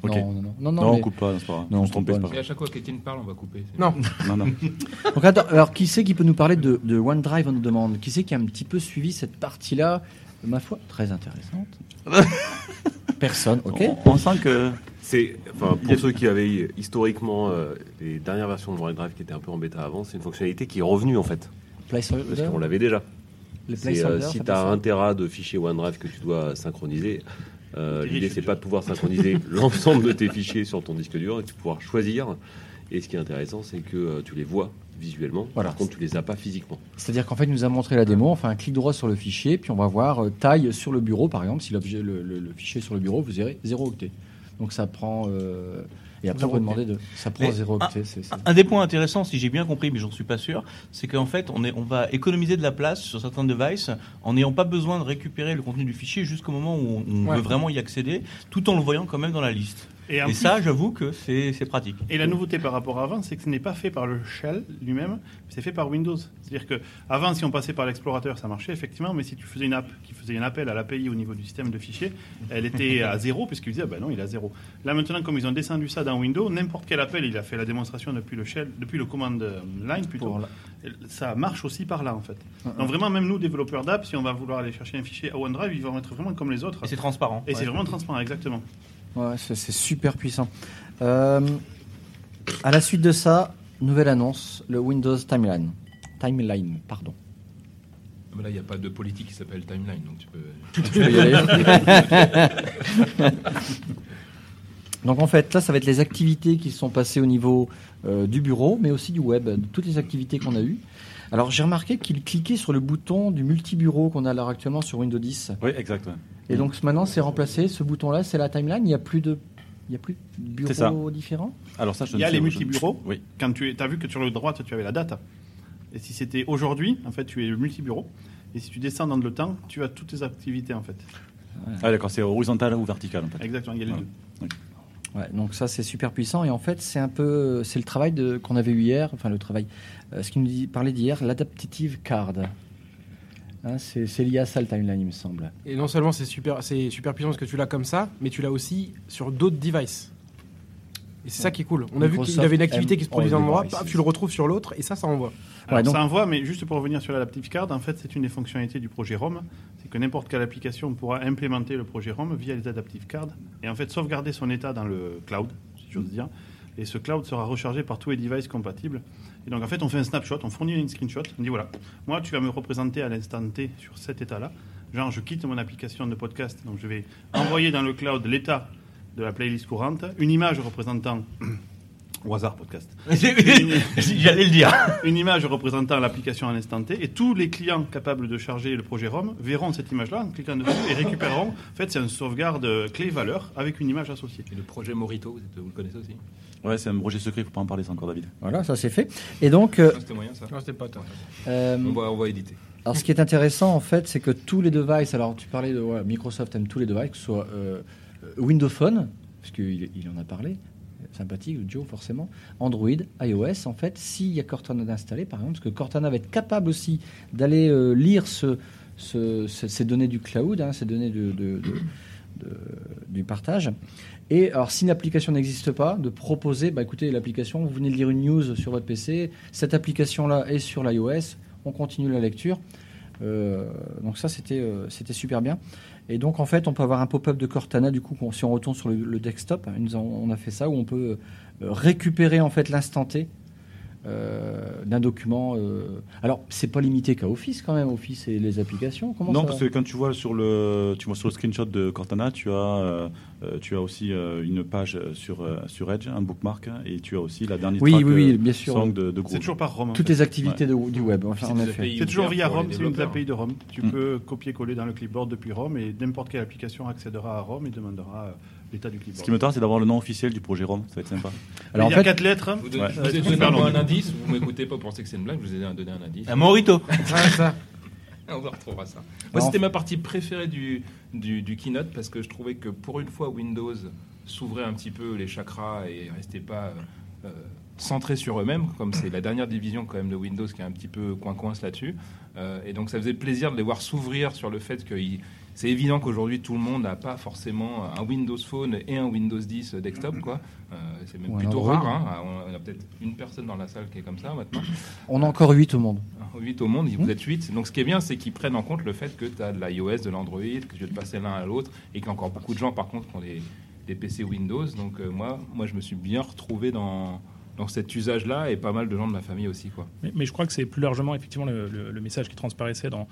Non, non, non. Non, Non, non, on mais- coupe pas, c'est pas grave. Non, on se trompe pas, pas. c'est Et à chaque fois qu'Étienne parle, on va couper. Non. Non, non. Donc, attends, alors, qui c'est qui peut nous parler de, de OneDrive on demande? Qui c'est qui a un petit peu suivi cette partie-là? Ma foi, très intéressante. Personne, ok. On, on sent que C'est, a- pour ceux qui avaient historiquement euh, les dernières versions de OneDrive qui étaient un peu en bêta avant, c'est une fonctionnalité qui est revenue en fait, Placeholder, parce qu'on l'avait déjà. les euh, si tu as un Tera de fichiers OneDrive que tu dois synchroniser, euh, l'idée c'est pas de pouvoir synchroniser l'ensemble de tes fichiers sur ton disque dur, et de pouvoir choisir. Et ce qui est intéressant, c'est que euh, tu les vois visuellement, Voilà. par contre tu les as pas physiquement. C'est-à-dire qu'en fait, il nous a montré la démo, on fait un clic droit sur le fichier, puis on va voir euh, taille sur le bureau, par exemple. Si l'objet, le, le- le fichier est sur le bureau, vous verrez 0 octet. Donc ça prend. euh, et après, on Zéro peut demander de. Ça prend 0 un- des points intéressants, si j'ai bien compris, mais j'en suis pas sûr, c'est qu'en fait, on, est, on va économiser de la place sur certains devices en n'ayant pas besoin de récupérer le contenu du fichier jusqu'au moment où on, on Ouais. veut vraiment y accéder, tout en le voyant quand même dans la liste. Et, en Et plus- ça, j'avoue que c'est pratique. Et la nouveauté par rapport à avant, c'est que ce n'est pas fait par le shell lui-même, c'est fait par Windows. C'est-à-dire que avant, si on passait par l'explorateur, ça marchait effectivement, mais si tu faisais une app qui faisait un appel à l'API au niveau du système de fichiers, elle était à zéro, puisqu'il disait, ah ben non, il est à zéro. Là maintenant, comme ils ont descendu ça dans Windows, n'importe quel appel, il a fait la démonstration depuis le shell, depuis le command euh, line plutôt. Ça marche aussi par là en fait. Mhm. Donc vraiment, même nous, développeurs d'app, si on va vouloir aller chercher un fichier à OneDrive, ils vont être vraiment comme les autres. Et c'est transparent. Et c'est vraiment transparent, exactement. Ouais, c'est super puissant. Euh, à la suite de ça, nouvelle annonce, le Windows Timeline. Timeline, pardon. Mais là, il n'y a pas de politique qui s'appelle Timeline, donc tu peux. Tu peux y aller. Donc en fait, là, ça va être les activités qui sont passées au niveau euh, du bureau, mais aussi du web, toutes les activités qu'on a eues. Alors j'ai remarqué qu'il cliquait sur le bouton du multi-bureau qu'on a là actuellement sur Windows 10. Oui, exact. Et donc maintenant, c'est remplacé. Ce bouton-là, c'est la timeline. Il n'y a plus de, il y a plus de ça. bureaux différents? Alors ça, je Il y a les je- multi-bureaux. Oui. Quand tu as vu que sur le droite, tu avais la date. Et si c'était aujourd'hui, en fait, tu es le multi-bureau. Et si tu descends dans le temps, tu as toutes tes activités, en fait. Ah d'accord, c'est horizontal ou vertical en fait. Exactement, il y a les Ouais. deux. Ouais, donc ça c'est super puissant et en fait c'est un peu c'est le travail qu'on avait eu hier, enfin le travail, euh, ce qu'il nous parlait d'hier, l'adaptative card. Hein, c'est lié à ça le timeline il me semble. Et non seulement c'est super, super puissant parce que tu l'as comme ça, mais tu l'as aussi sur d'autres devices. Et c'est ça qui est cool. On a vu qu'il avait une activité qui se produisait à un endroit, tu le retrouves sur l'autre et ça, ça envoie. Alors, Ouais, donc- ça envoie, mais juste pour revenir sur l'Adaptive Card, en fait, c'est une des fonctionnalités du projet ROM. C'est que n'importe quelle application pourra implémenter le projet ROM via les Adaptive Cards et en fait sauvegarder son état dans le cloud, si j'ose dire. Et ce cloud sera rechargé par tous les devices compatibles. Et donc, en fait, on fait un snapshot, on fournit une screenshot, on dit voilà, moi, tu vas me représenter à l'instant T sur cet état-là. Genre, je quitte mon application de podcast, donc je vais envoyer dans le cloud l'état de la playlist courante, une image représentant au hasard podcast. J'allais le dire. Une image représentant l'application à l'instant T et tous les clients capables de charger le projet ROM verront cette image-là en cliquant dessus et récupéreront. En fait, c'est une sauvegarde clé-valeur avec une image associée. Et le projet Morito, vous, êtes- vous le connaissez aussi? Ouais, c'est un projet secret, il faut pas en parler, c'est encore David. Voilà, ça c'est fait. Et donc, euh, Ça, C'était moyen ça Non, c'était pas toi. euh, on, va, on va éditer. alors ce qui est intéressant en fait, c'est que tous les devices, alors tu parlais de ouais, Microsoft aime tous les devices, que ce soit euh, Windows Phone, parce qu'il il en a parlé, sympathique, Joe forcément, Android, iOS, en fait, s'il y a Cortana d'installer, par exemple, parce que Cortana va être capable aussi d'aller euh, lire ce, ce- ce- ces données du cloud, hein, ces données du partage. Et alors, si une application n'existe pas, de proposer, bah, écoutez, l'application, vous venez de lire une news sur votre PC, cette application-là est sur l'iOS, on continue la lecture. Euh, donc ça, c'était euh, super bien. Et donc, en fait, on peut avoir un pop-up de Cortana, du coup, si on retourne sur le, desktop, hein, on a fait ça, où on peut euh, récupérer, en fait, l'instant T d'un document. euh. Alors, c'est pas limité qu'à Office, quand même, Office et les applications. Comment non, ça parce que quand tu vois sur le, tu vois sur le screenshot de Cortana, tu as, euh, euh, tu as aussi euh, une page sur, euh, sur Edge, un bookmark, et tu as aussi la dernière Oui, track, oui, oui, euh, bien sûr. song de, de C'est toujours par ROM. en Toutes fait. les activités de- du web, enfin, C'est des toujours via pour ROM, les c'est une développeurs. API de ROM. Tu Mm. peux copier-coller dans le clipboard depuis ROM et n'importe quelle application accédera à ROM et demandera euh, l'état du Ce qui me tarde, c'est d'avoir le nom officiel du projet ROM, ça va être sympa. Alors, en Il y a fait, quatre lettres. Vous donnez, Ouais. Ouais, vous super long. un indice, vous m'écoutez pas, pensez que c'est une blague, je vous ai donné un indice. Un Morito. Ah, ça. On va retrouvera ça. Moi, c'était ma partie préférée du, du, du keynote parce que je trouvais que pour une fois, Windows s'ouvrait un petit peu les chakras et restait pas euh, centré sur eux-mêmes, comme c'est la dernière division quand même de Windows qui est un petit peu coin-coince là-dessus. Euh, et donc, ça faisait plaisir de les voir s'ouvrir sur le fait que il- c'est évident qu'aujourd'hui, tout le monde n'a pas forcément un Windows Phone et un Windows 10 desktop, quoi. Euh, c'est même Ou plutôt rare. hein. On a peut-être une personne dans la salle qui est comme ça maintenant. on a encore 8 au monde. 8 au monde, vous êtes 8. Donc ce qui est bien, c'est qu'ils prennent en compte le fait que tu as de l'iOS, de l'Android, que tu veux te passer l'un à l'autre, et qu'il y a encore beaucoup de gens par contre qui ont des, des PC Windows. Donc euh, moi, moi, je me suis bien retrouvé dans, dans cet usage-là, et pas mal de gens de ma famille aussi. Quoi. Mais, mais je crois que c'est plus largement effectivement le, le- le message qui transparaissait dans,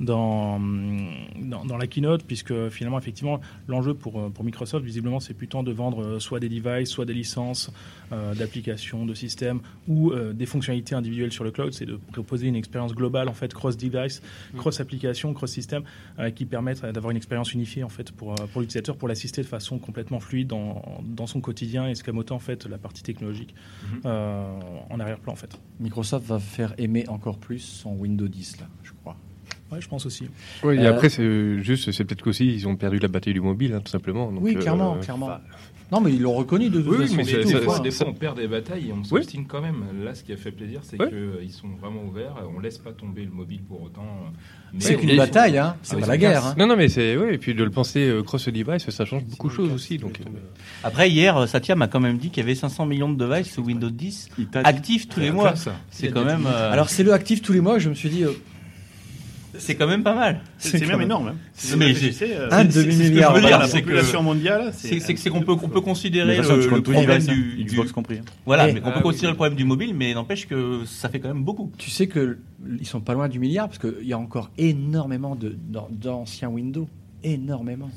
dans, dans, dans la keynote, puisque finalement, effectivement, l'enjeu pour, euh, pour Microsoft, visiblement, c'est plutôt de vendre euh, soit des devices, soit des licences euh, d'applications, de systèmes, ou euh, des fonctionnalités individuelles sur le cloud. C'est de proposer une expérience globale, en fait, cross-device, cross-application, cross-système, euh, qui permettent d'avoir une expérience unifiée, en fait, pour, pour l'utilisateur, pour l'assister de façon complètement fluide dans, dans son quotidien, escamotant, en fait, la partie technologique Mhm. euh, en arrière-plan, en fait. Microsoft va faire aimer encore plus son Windows 10, là, je crois. Ouais, je pense aussi. Ouais, et Euh, après, c'est juste, c'est peut-être qu'aussi, ils ont perdu la bataille du mobile, hein, tout simplement. Donc, oui, euh, clairement, clairement. Non, mais ils l'ont reconnu de toute Oui, façon. mais tout, ça- quoi. des fois, on perd des batailles et on Oui. s'obstine quand même. Là, ce qui a fait plaisir, c'est Ouais. qu'ils sont vraiment ouverts. On laisse pas tomber le mobile pour autant. C'est qu'une bataille, sont- hein. C'est Ah, pas la guerre, hein. Non, non, mais c'est, ouais, et puis de le penser euh, cross-device, ça change beaucoup de choses aussi. Donc, euh, Après, hier, euh, Satya m'a quand même dit qu'il y avait 500 millions de devices sous Windows 10 Il t'a dit- actifs tous les mois. C'est quand même, euh, Alors, c'est le actif tous les mois, je me suis dit, euh, c'est quand même pas mal. C'est même même- énorme. hein. C'est- euh, un c'est- c'est ce que je demi-milliard. veux dire, la là, c'est que- population mondiale, C'est c'est que- c'est qu'on peut, qu'on peut considérer façon, le, le problème du, du- Xbox compris. hein. Voilà, Eh, mais on ah peut oui, considérer oui. le problème du mobile, mais n'empêche que ça fait quand même beaucoup. tu sais que ils sont pas loin du milliard, parce qu'il y a encore énormément de- d'an- d'anciens Windows. Énormément.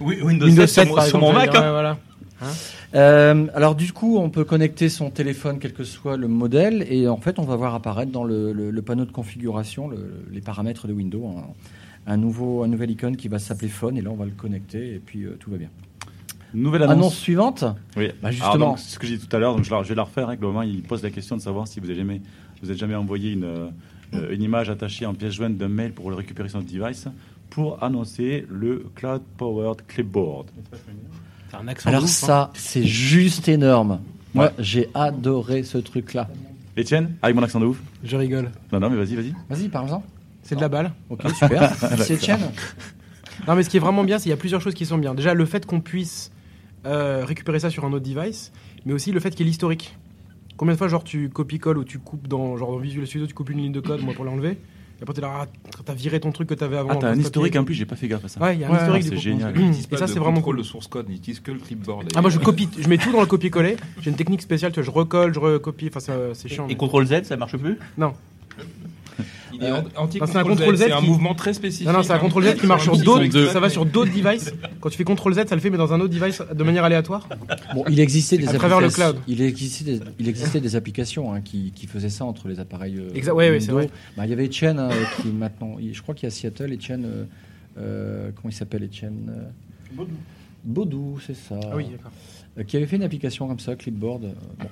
Oui, Windows, Windows 7 7, sur, mon- Mac. hein. ouais, voilà. Euh, alors du coup, on peut connecter son téléphone, quel que soit le modèle, et en fait, on va voir apparaître dans le, le- le panneau de configuration le- les paramètres de Windows, un, un nouveau, un nouvel icône qui va s'appeler Phone, et là, on va le connecter, et puis euh, tout va bien. Nouvelle Annonce, annonce. suivante. Oui. Bah, Alors, justement. donc, ce que j'ai dit tout à l'heure, donc je, la- je vais la refaire. Hein, globalement, il pose la question de savoir si vous avez jamais, vous avez jamais envoyé une, euh, une image attachée en pièce jointe d'un mail pour le récupérer sur notre device pour annoncer le Cloud Powered Clipboard. T'as un accent. Alors hein. ça, c'est juste énorme. Moi, j'ai adoré ce truc-là. Etienne, avec mon accent de ouf Je rigole. Non, non, mais vas-y, vas-y. Vas-y, parle-en. C'est de la balle. Ok, super. c'est Etienne. Non, mais ce qui est vraiment bien, c'est qu'il y a plusieurs choses qui sont bien. Déjà, le fait qu'on puisse euh, récupérer ça sur un autre device, mais aussi le fait qu'il y ait l'historique. Combien de fois, genre, tu copies-colles ou tu coupes dans, genre, dans Visual Studio, tu coupes une ligne de code, moi, pour l'enlever. Et après, t'es là, ah, t'as viré ton truc que t'avais avant. Ah, t'as le un historique en plus, j'ai pas fait gaffe à ça. Ouais, il y a un Ouais, historique c'est génial. Et ça, c'est vraiment cool. de source code, ils utilisent que le clipboard. Ah, moi, je copie, je mets tout dans le copier-coller. J'ai une technique spéciale, tu vois, je recolle, je recopie. Enfin, c'est- c'est chiant. Et mais- CTRL Z, ça marche plus? Il est anti c'est un contrôle Z, Z c'est un qui- mouvement très spécifique. Non, non, c'est un hein. contrôle Z qui marche sur d'autres. Ça va sur d'autres devices. Quand tu fais contrôle Z, ça le fait, mais dans un autre device de manière aléatoire. Bon, il existait des À travers le applications- cloud. Il existait des, il existait des applications hein, qui, qui faisaient ça entre les appareils. euh, Exact, ouais, ouais, c'est vrai. Bah, il y avait Etienne hein, euh, qui maintenant, je crois qu'il y a Seattle, Etienne. euh, euh, comment il s'appelle Etienne euh, Baudou. Baudou, c'est ça. Ah oui, d'accord. Euh, qui avait fait une application comme ça, Clipboard. euh, bon.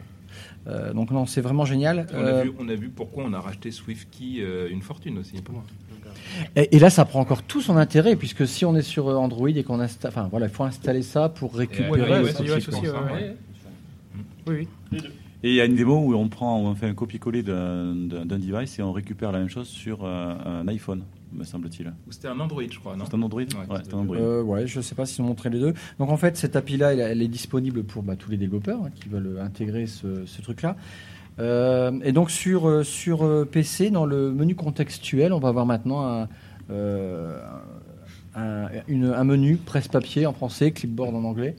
Euh, donc non, c'est vraiment génial. On a, Euh, vu, on a vu pourquoi on a racheté SwiftKey euh, une fortune aussi. et, et là, ça prend encore tout son intérêt puisque si on est sur euh, Android et qu'on installe, enfin voilà, il faut installer ça pour récupérer. Hein. Oui, oui. Et il y a une démo où on prend, où on fait un copier-coller d'un device et on récupère la même chose sur euh, un iPhone, me semble-t-il. C'était un Android, je crois, non C'est un Android Ouais, Ouais, un Android. Euh, ouais, je sais pas s'ils ont montré les deux. Donc en fait, cette API-là, elle, elle est disponible pour bah, tous les développeurs hein, qui veulent intégrer ce, ce truc-là. Euh, et donc sur, euh, sur PC, dans le menu contextuel, on va avoir maintenant un, euh, un, une- un menu presse-papier en français, clipboard en anglais,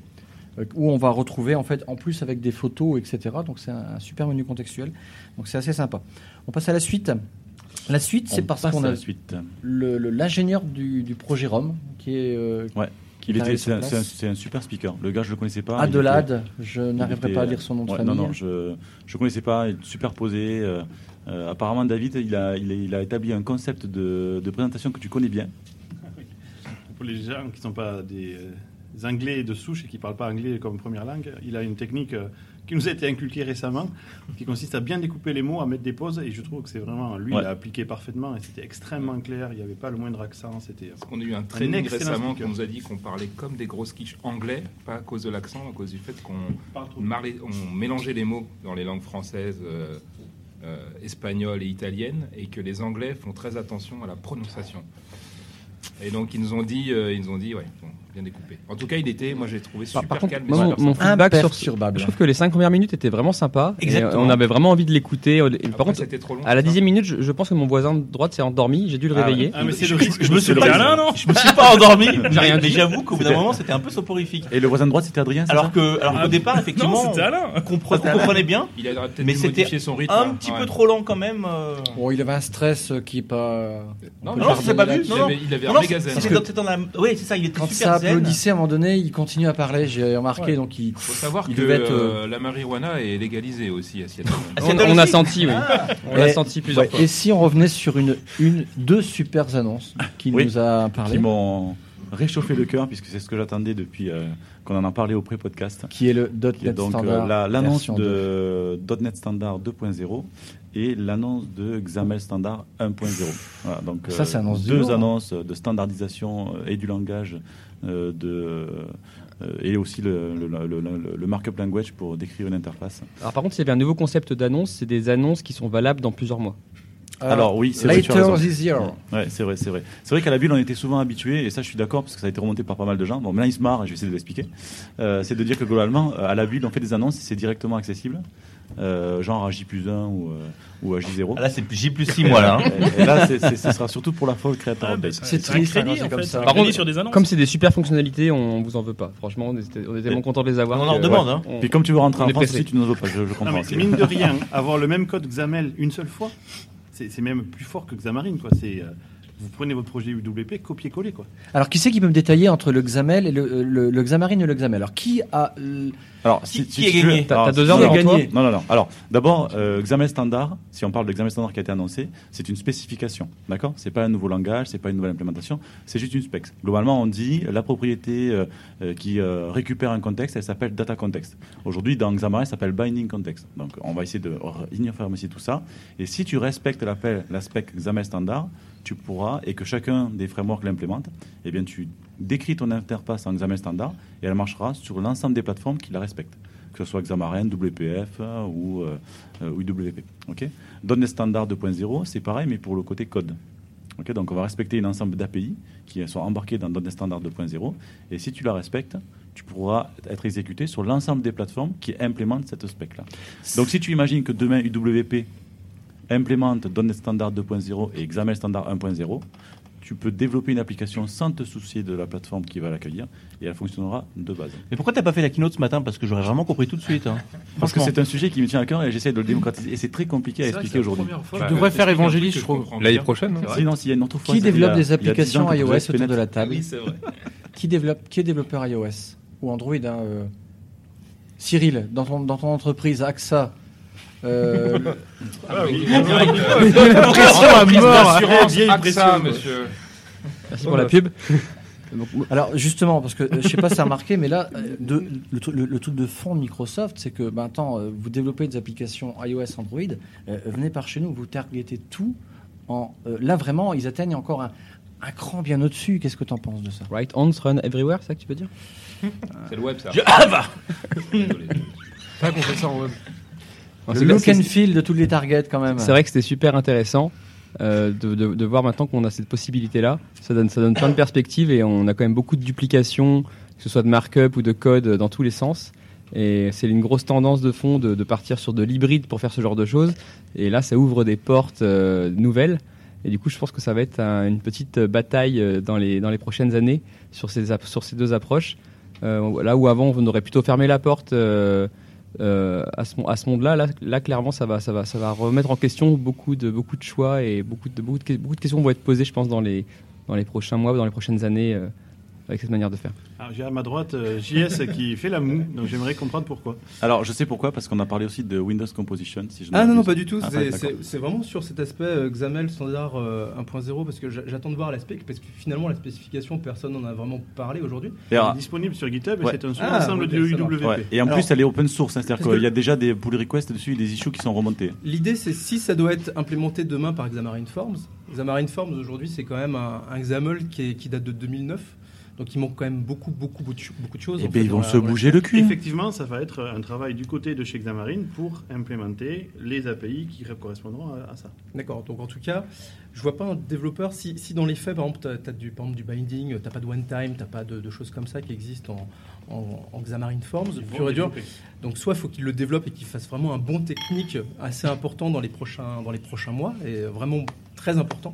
où on va retrouver en fait en plus avec des photos, etc. Donc c'est un, un super menu contextuel. Donc c'est assez sympa. On passe à la suite. La suite, c'est On parce qu'on a la suite. le- le- l'ingénieur du, du projet ROM qui est euh, Il qui était, arrive c'est, un, un- c'est un super speaker. Le gars, je le connaissais pas. Adelade, je était- il n'arriverai était- pas à lire son nom de ouais, famille. Non, non, je je connaissais pas. Il est super posé. euh, euh, apparemment, David, il a, il, a, il a établi un concept de, de présentation que tu connais bien. Pour les gens qui ne sont pas des, euh, des anglais de souche et qui ne parlent pas anglais comme première langue, il a une technique euh, qui nous a été inculquée récemment, qui consiste à bien découper les mots, à mettre des pauses, et je trouve que c'est vraiment, lui, Ouais. il a appliqué parfaitement, et c'était extrêmement clair, il n'y avait pas le moindre accent, c'était... Parce qu'on a eu un training excellent récemment qui nous a dit qu'on parlait comme des grosses quiches anglais, pas à cause de l'accent, à cause du fait qu'on on mélangeait les mots dans les langues françaises, euh, euh, espagnoles et italiennes, et que les Anglais font très attention à la prononciation. Et donc ils nous ont dit, euh, ils nous ont dit, ouais, bon, bien découpé. En tout cas, il était, moi j'ai trouvé Par, super par contre, calme. moi, mon, super mon feedback sur Imperturbable. je trouve que les cinq premières minutes étaient vraiment sympas. Et Exactement. on avait vraiment envie de l'écouter. Après, Par contre, c'était trop long. à la dixième minute, je, je pense que mon voisin de droite s'est endormi. J'ai dû le Ah ouais. réveiller. Ah, mais c'est le risque. je me suis pas, non je me suis pas endormi, J'ai rien dit. j'avoue qu'au bout d'un moment, c'était un peu soporifique. Et le voisin de droite, c'était Adrien, Alors ça que, alors Ah, qu'au départ, effectivement, on, compre- on comprenait bien, Il a peut-être mais dû c'était modifier son rythme. un hein. petit Ouais. peu trop lent quand même. euh. Bon, il avait un stress euh, qui est pas. on Non, non, c'est pas vu. Non, avait, il avait Non, un méga zen. Oui, c'est ça, il était Quand super ça zen. Applaudissait à un moment donné, il continue à parler. J'ai remarqué, Ouais. donc il. faut savoir Il que devait être, euh, la marijuana est légalisée aussi à Seattle. On, a senti, oui. Ah. On l'a senti plusieurs Ouais, fois. et si on revenait sur une, une, deux super annonces qui Oui. nous a parlé, qui m'ont réchauffé le cœur, puisque c'est ce que j'attendais depuis euh, qu'on en a parlé au pré-podcast. qui est le Qui est .NET donc euh, Standard. la- l'annonce version 2. de .NET Standard 2.0 et l'annonce de XAML Standard 1.0. Voilà, donc Ça, c'est annonce du deux hein. annonces de standardisation euh, et du langage euh, de euh, et aussi le, le, le- le- le markup language pour décrire une interface. Alors, par contre, il y avait un nouveau concept d'annonce. C'est des annonces qui sont valables dans plusieurs mois. Alors oui, c'est vrai, Later raison. this year. Ouais, c'est vrai, c'est vrai. C'est vrai qu'à la bulle, on était souvent habitué, et ça, je suis d'accord, parce que ça a été remonté par pas mal de gens. Bon, maintenant, ils se marrent, et je vais essayer de l'expliquer. Euh, c'est de dire que globalement, euh, à la bulle, on fait des annonces, c'est directement accessible, euh, genre à J plus 1 ou, euh, ou à J0. Ah, Là, c'est J plus 6 mois, là. hein. Et, et là, c'est- c'est- ce sera surtout pour la Fall Creator Ah, bah, Update. C'est triste, crédit, hein, comme fait, ça. Par contre, sur des annonces. Comme c'est des super fonctionnalités, on vous en veut pas. Franchement, on était, on était tellement contents de les avoir. On en demande, hein. on- Puis comme tu veux rentrer On en France aussi, tu nous en veux pas, je, je Non, comprends. mais c'est mine de rien, avoir le même code XAML une seule fois, c'est même plus fort que Xamarin, quoi. C'est... euh, vous prenez votre projet UWP, copier-coller, quoi. Alors, qui c'est qui peut me détailler entre le Xaml et le, le, le Xamarin et le XAML Alors, qui a euh, Alors, Qui- si, qui si a tu veux- gagné T'as- deux heures non, de non, gagner. Non, non, non. Alors, d'abord, euh, XAML standard, si on parle de XAML standard qui a été annoncé, c'est une spécification, d'accord? C'est pas un nouveau langage, c'est pas une nouvelle implémentation, c'est juste une spec. Globalement, on dit la propriété euh, euh, qui euh, récupère un contexte, elle s'appelle data context. Aujourd'hui, dans Xamarin, ça s'appelle binding context. Donc, on va essayer de uniformiser tout ça. Et si tu respectes l'appel, la spec XAML standard, tu pourras, et que chacun des frameworks l'implémente, eh bien, tu décris ton interface en XAML standard et elle marchera sur l'ensemble des plateformes qui la respectent, que ce soit Xamarin, WPF euh, ou, euh, euh, ou IWP. ok .NET Standard 2.0, c'est pareil, mais pour le côté code. Ok, donc on va respecter un ensemble d'API qui sont embarqués dans .NET Standard 2.0 et si tu la respectes, tu pourras être exécuté sur l'ensemble des plateformes qui implémentent cette spec-là. Donc si tu imagines que demain UWP implémente .NET Standard 2.0 et XAML Standard 1.0, tu peux développer une application sans te soucier de la plateforme qui va l'accueillir et elle fonctionnera de base. Mais pourquoi t'as pas fait la keynote ce matin? Parce que j'aurais vraiment compris tout de suite. hein. Parce que c'est un sujet qui me tient à cœur et j'essaie de le démocratiser. Et c'est très compliqué à expliquer aujourd'hui. Tu devrais faire évangéliste, je trouve. L'année prochaine, hein. Sinon, s'il y a une autre fois, Qui développe a- des il y a 10 ans applications iOS autour de Spinnet. la table Oui, c'est vrai. qui, développe, qui est développeur iOS ou Android hein, euh, Cyril, dans ton, dans ton entreprise AXA, euh, Ah oui. Monsieur. Merci pour la pub. alors justement, parce que euh, je sais pas si c'est remarqué, mais là, euh, de- le, tru- le- le truc de fond de Microsoft, c'est que maintenant, euh, vous développez des applications iOS, Android, euh, venez par chez nous, vous targetez tout. En, euh, là, vraiment, ils atteignent encore un, un cran bien au-dessus. Qu'est-ce que tu en penses de ça? Right on run everywhere, c'est ça que tu veux dire? C'est le web, ça. Désolé. C'est vrai qu'on fait ça en web. Non, Le look and feel de tous les targets, quand même. C'est vrai que c'était super intéressant euh, de, de- de voir maintenant qu'on a cette possibilité-là. Ça donne, ça donne plein de perspectives et on a quand même beaucoup de duplications, que ce soit de markup ou de code euh, dans tous les sens. Et c'est une grosse tendance de fond de, de partir sur de l'hybride pour faire ce genre de choses. Et là, ça ouvre des portes euh, nouvelles. Et du coup, je pense que ça va être un- une petite bataille dans les, dans les prochaines années sur ces, sur ces deux approches. Euh, là où avant, on aurait plutôt fermé la porte euh, à ce, monde-là, là, clairement, ça va, ça, va, ça va remettre en question beaucoup de, beaucoup de choix et beaucoup de, beaucoup de questions vont être posées, je pense, dans les, dans les prochains mois ou dans les prochaines années euh, avec cette manière de faire. Alors, j'ai à ma droite euh, JS qui fait la moue, donc j'aimerais comprendre pourquoi. Alors, je sais pourquoi, parce qu'on a parlé aussi de Windows Composition. Si je ne Ah non, non, pas du tout. Ah, C'est- d'accord. c'est c'est vraiment sur cet aspect euh, XAML standard euh, 1.0 parce que j'a- j'attends de voir l'aspect parce que finalement la spécification personne n'en a vraiment parlé aujourd'hui. Et Elle est disponible sur GitHub et Ouais. c'est un Ah, ça marche. UWP. Ouais. Et en Alors- plus, elle est open source, hein, c'est-à-dire qu'il y a déjà des pull requests dessus et des issues qui sont remontés. L'idée c'est si ça doit être implémenté demain par Xamarin Forms. Xamarin Forms aujourd'hui c'est quand même un, un XAML qui, est- qui date de 2009. Donc il manque quand même beaucoup, beaucoup, beaucoup de, beaucoup de choses. Et en bien, fait, ils vont la- se bouger le cul. Effectivement, ça va être un travail du côté de chez Xamarin pour implémenter les API qui correspondront à, à ça. D'accord, donc en tout cas, je vois pas un développeur, si, si dans les faits, par exemple, tu as, du, par exemple, du binding, tu pas de one time, tu pas de, de choses comme ça qui existent en, en, en Xamarin Forms, Ils vont pur et dur. Donc soit il faut qu'il le développe et qu'il fasse vraiment un bon technique assez important dans les prochains, dans les prochains mois, et vraiment très important.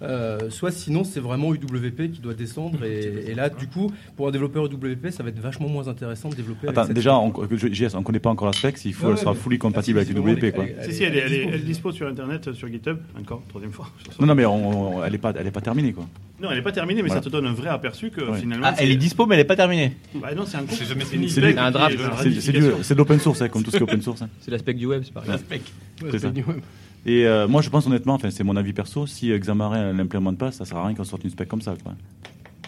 Euh, soit sinon c'est vraiment UWP qui doit descendre et, et là du coup pour un développeur UWP ça va être vachement moins intéressant de développer Attends, déjà, on, JS, on connaît pas encore la spec, s'il faut, Ouais, elle sera fully compatible avec si, le si, WP, quoi. elle- Si, si, elle est, elle dispo. elle est dispo sur Internet, sur GitHub, encore, troisième fois. Non, non, mais on- on- elle est pas, elle est pas terminée, quoi. Non, elle n'est pas terminée, mais Voilà. ça te donne un vrai aperçu que Ouais. finalement. Ah, elle est dispo, mais elle n'est pas terminée. Bah non, c'est un C'est jamais fini. C'est spec du- un qui draft. est C'est c'est du- c'est de l'open source, hein, comme tout ce qui est open source. hein. C'est l'aspect du web, c'est pareil. Ouais, c'est ça. du web. Et euh, moi, je pense honnêtement, enfin, c'est mon avis perso, si Xamarin ne l'implémente pas, ça sert à rien qu'on sorte une spec comme ça, quoi.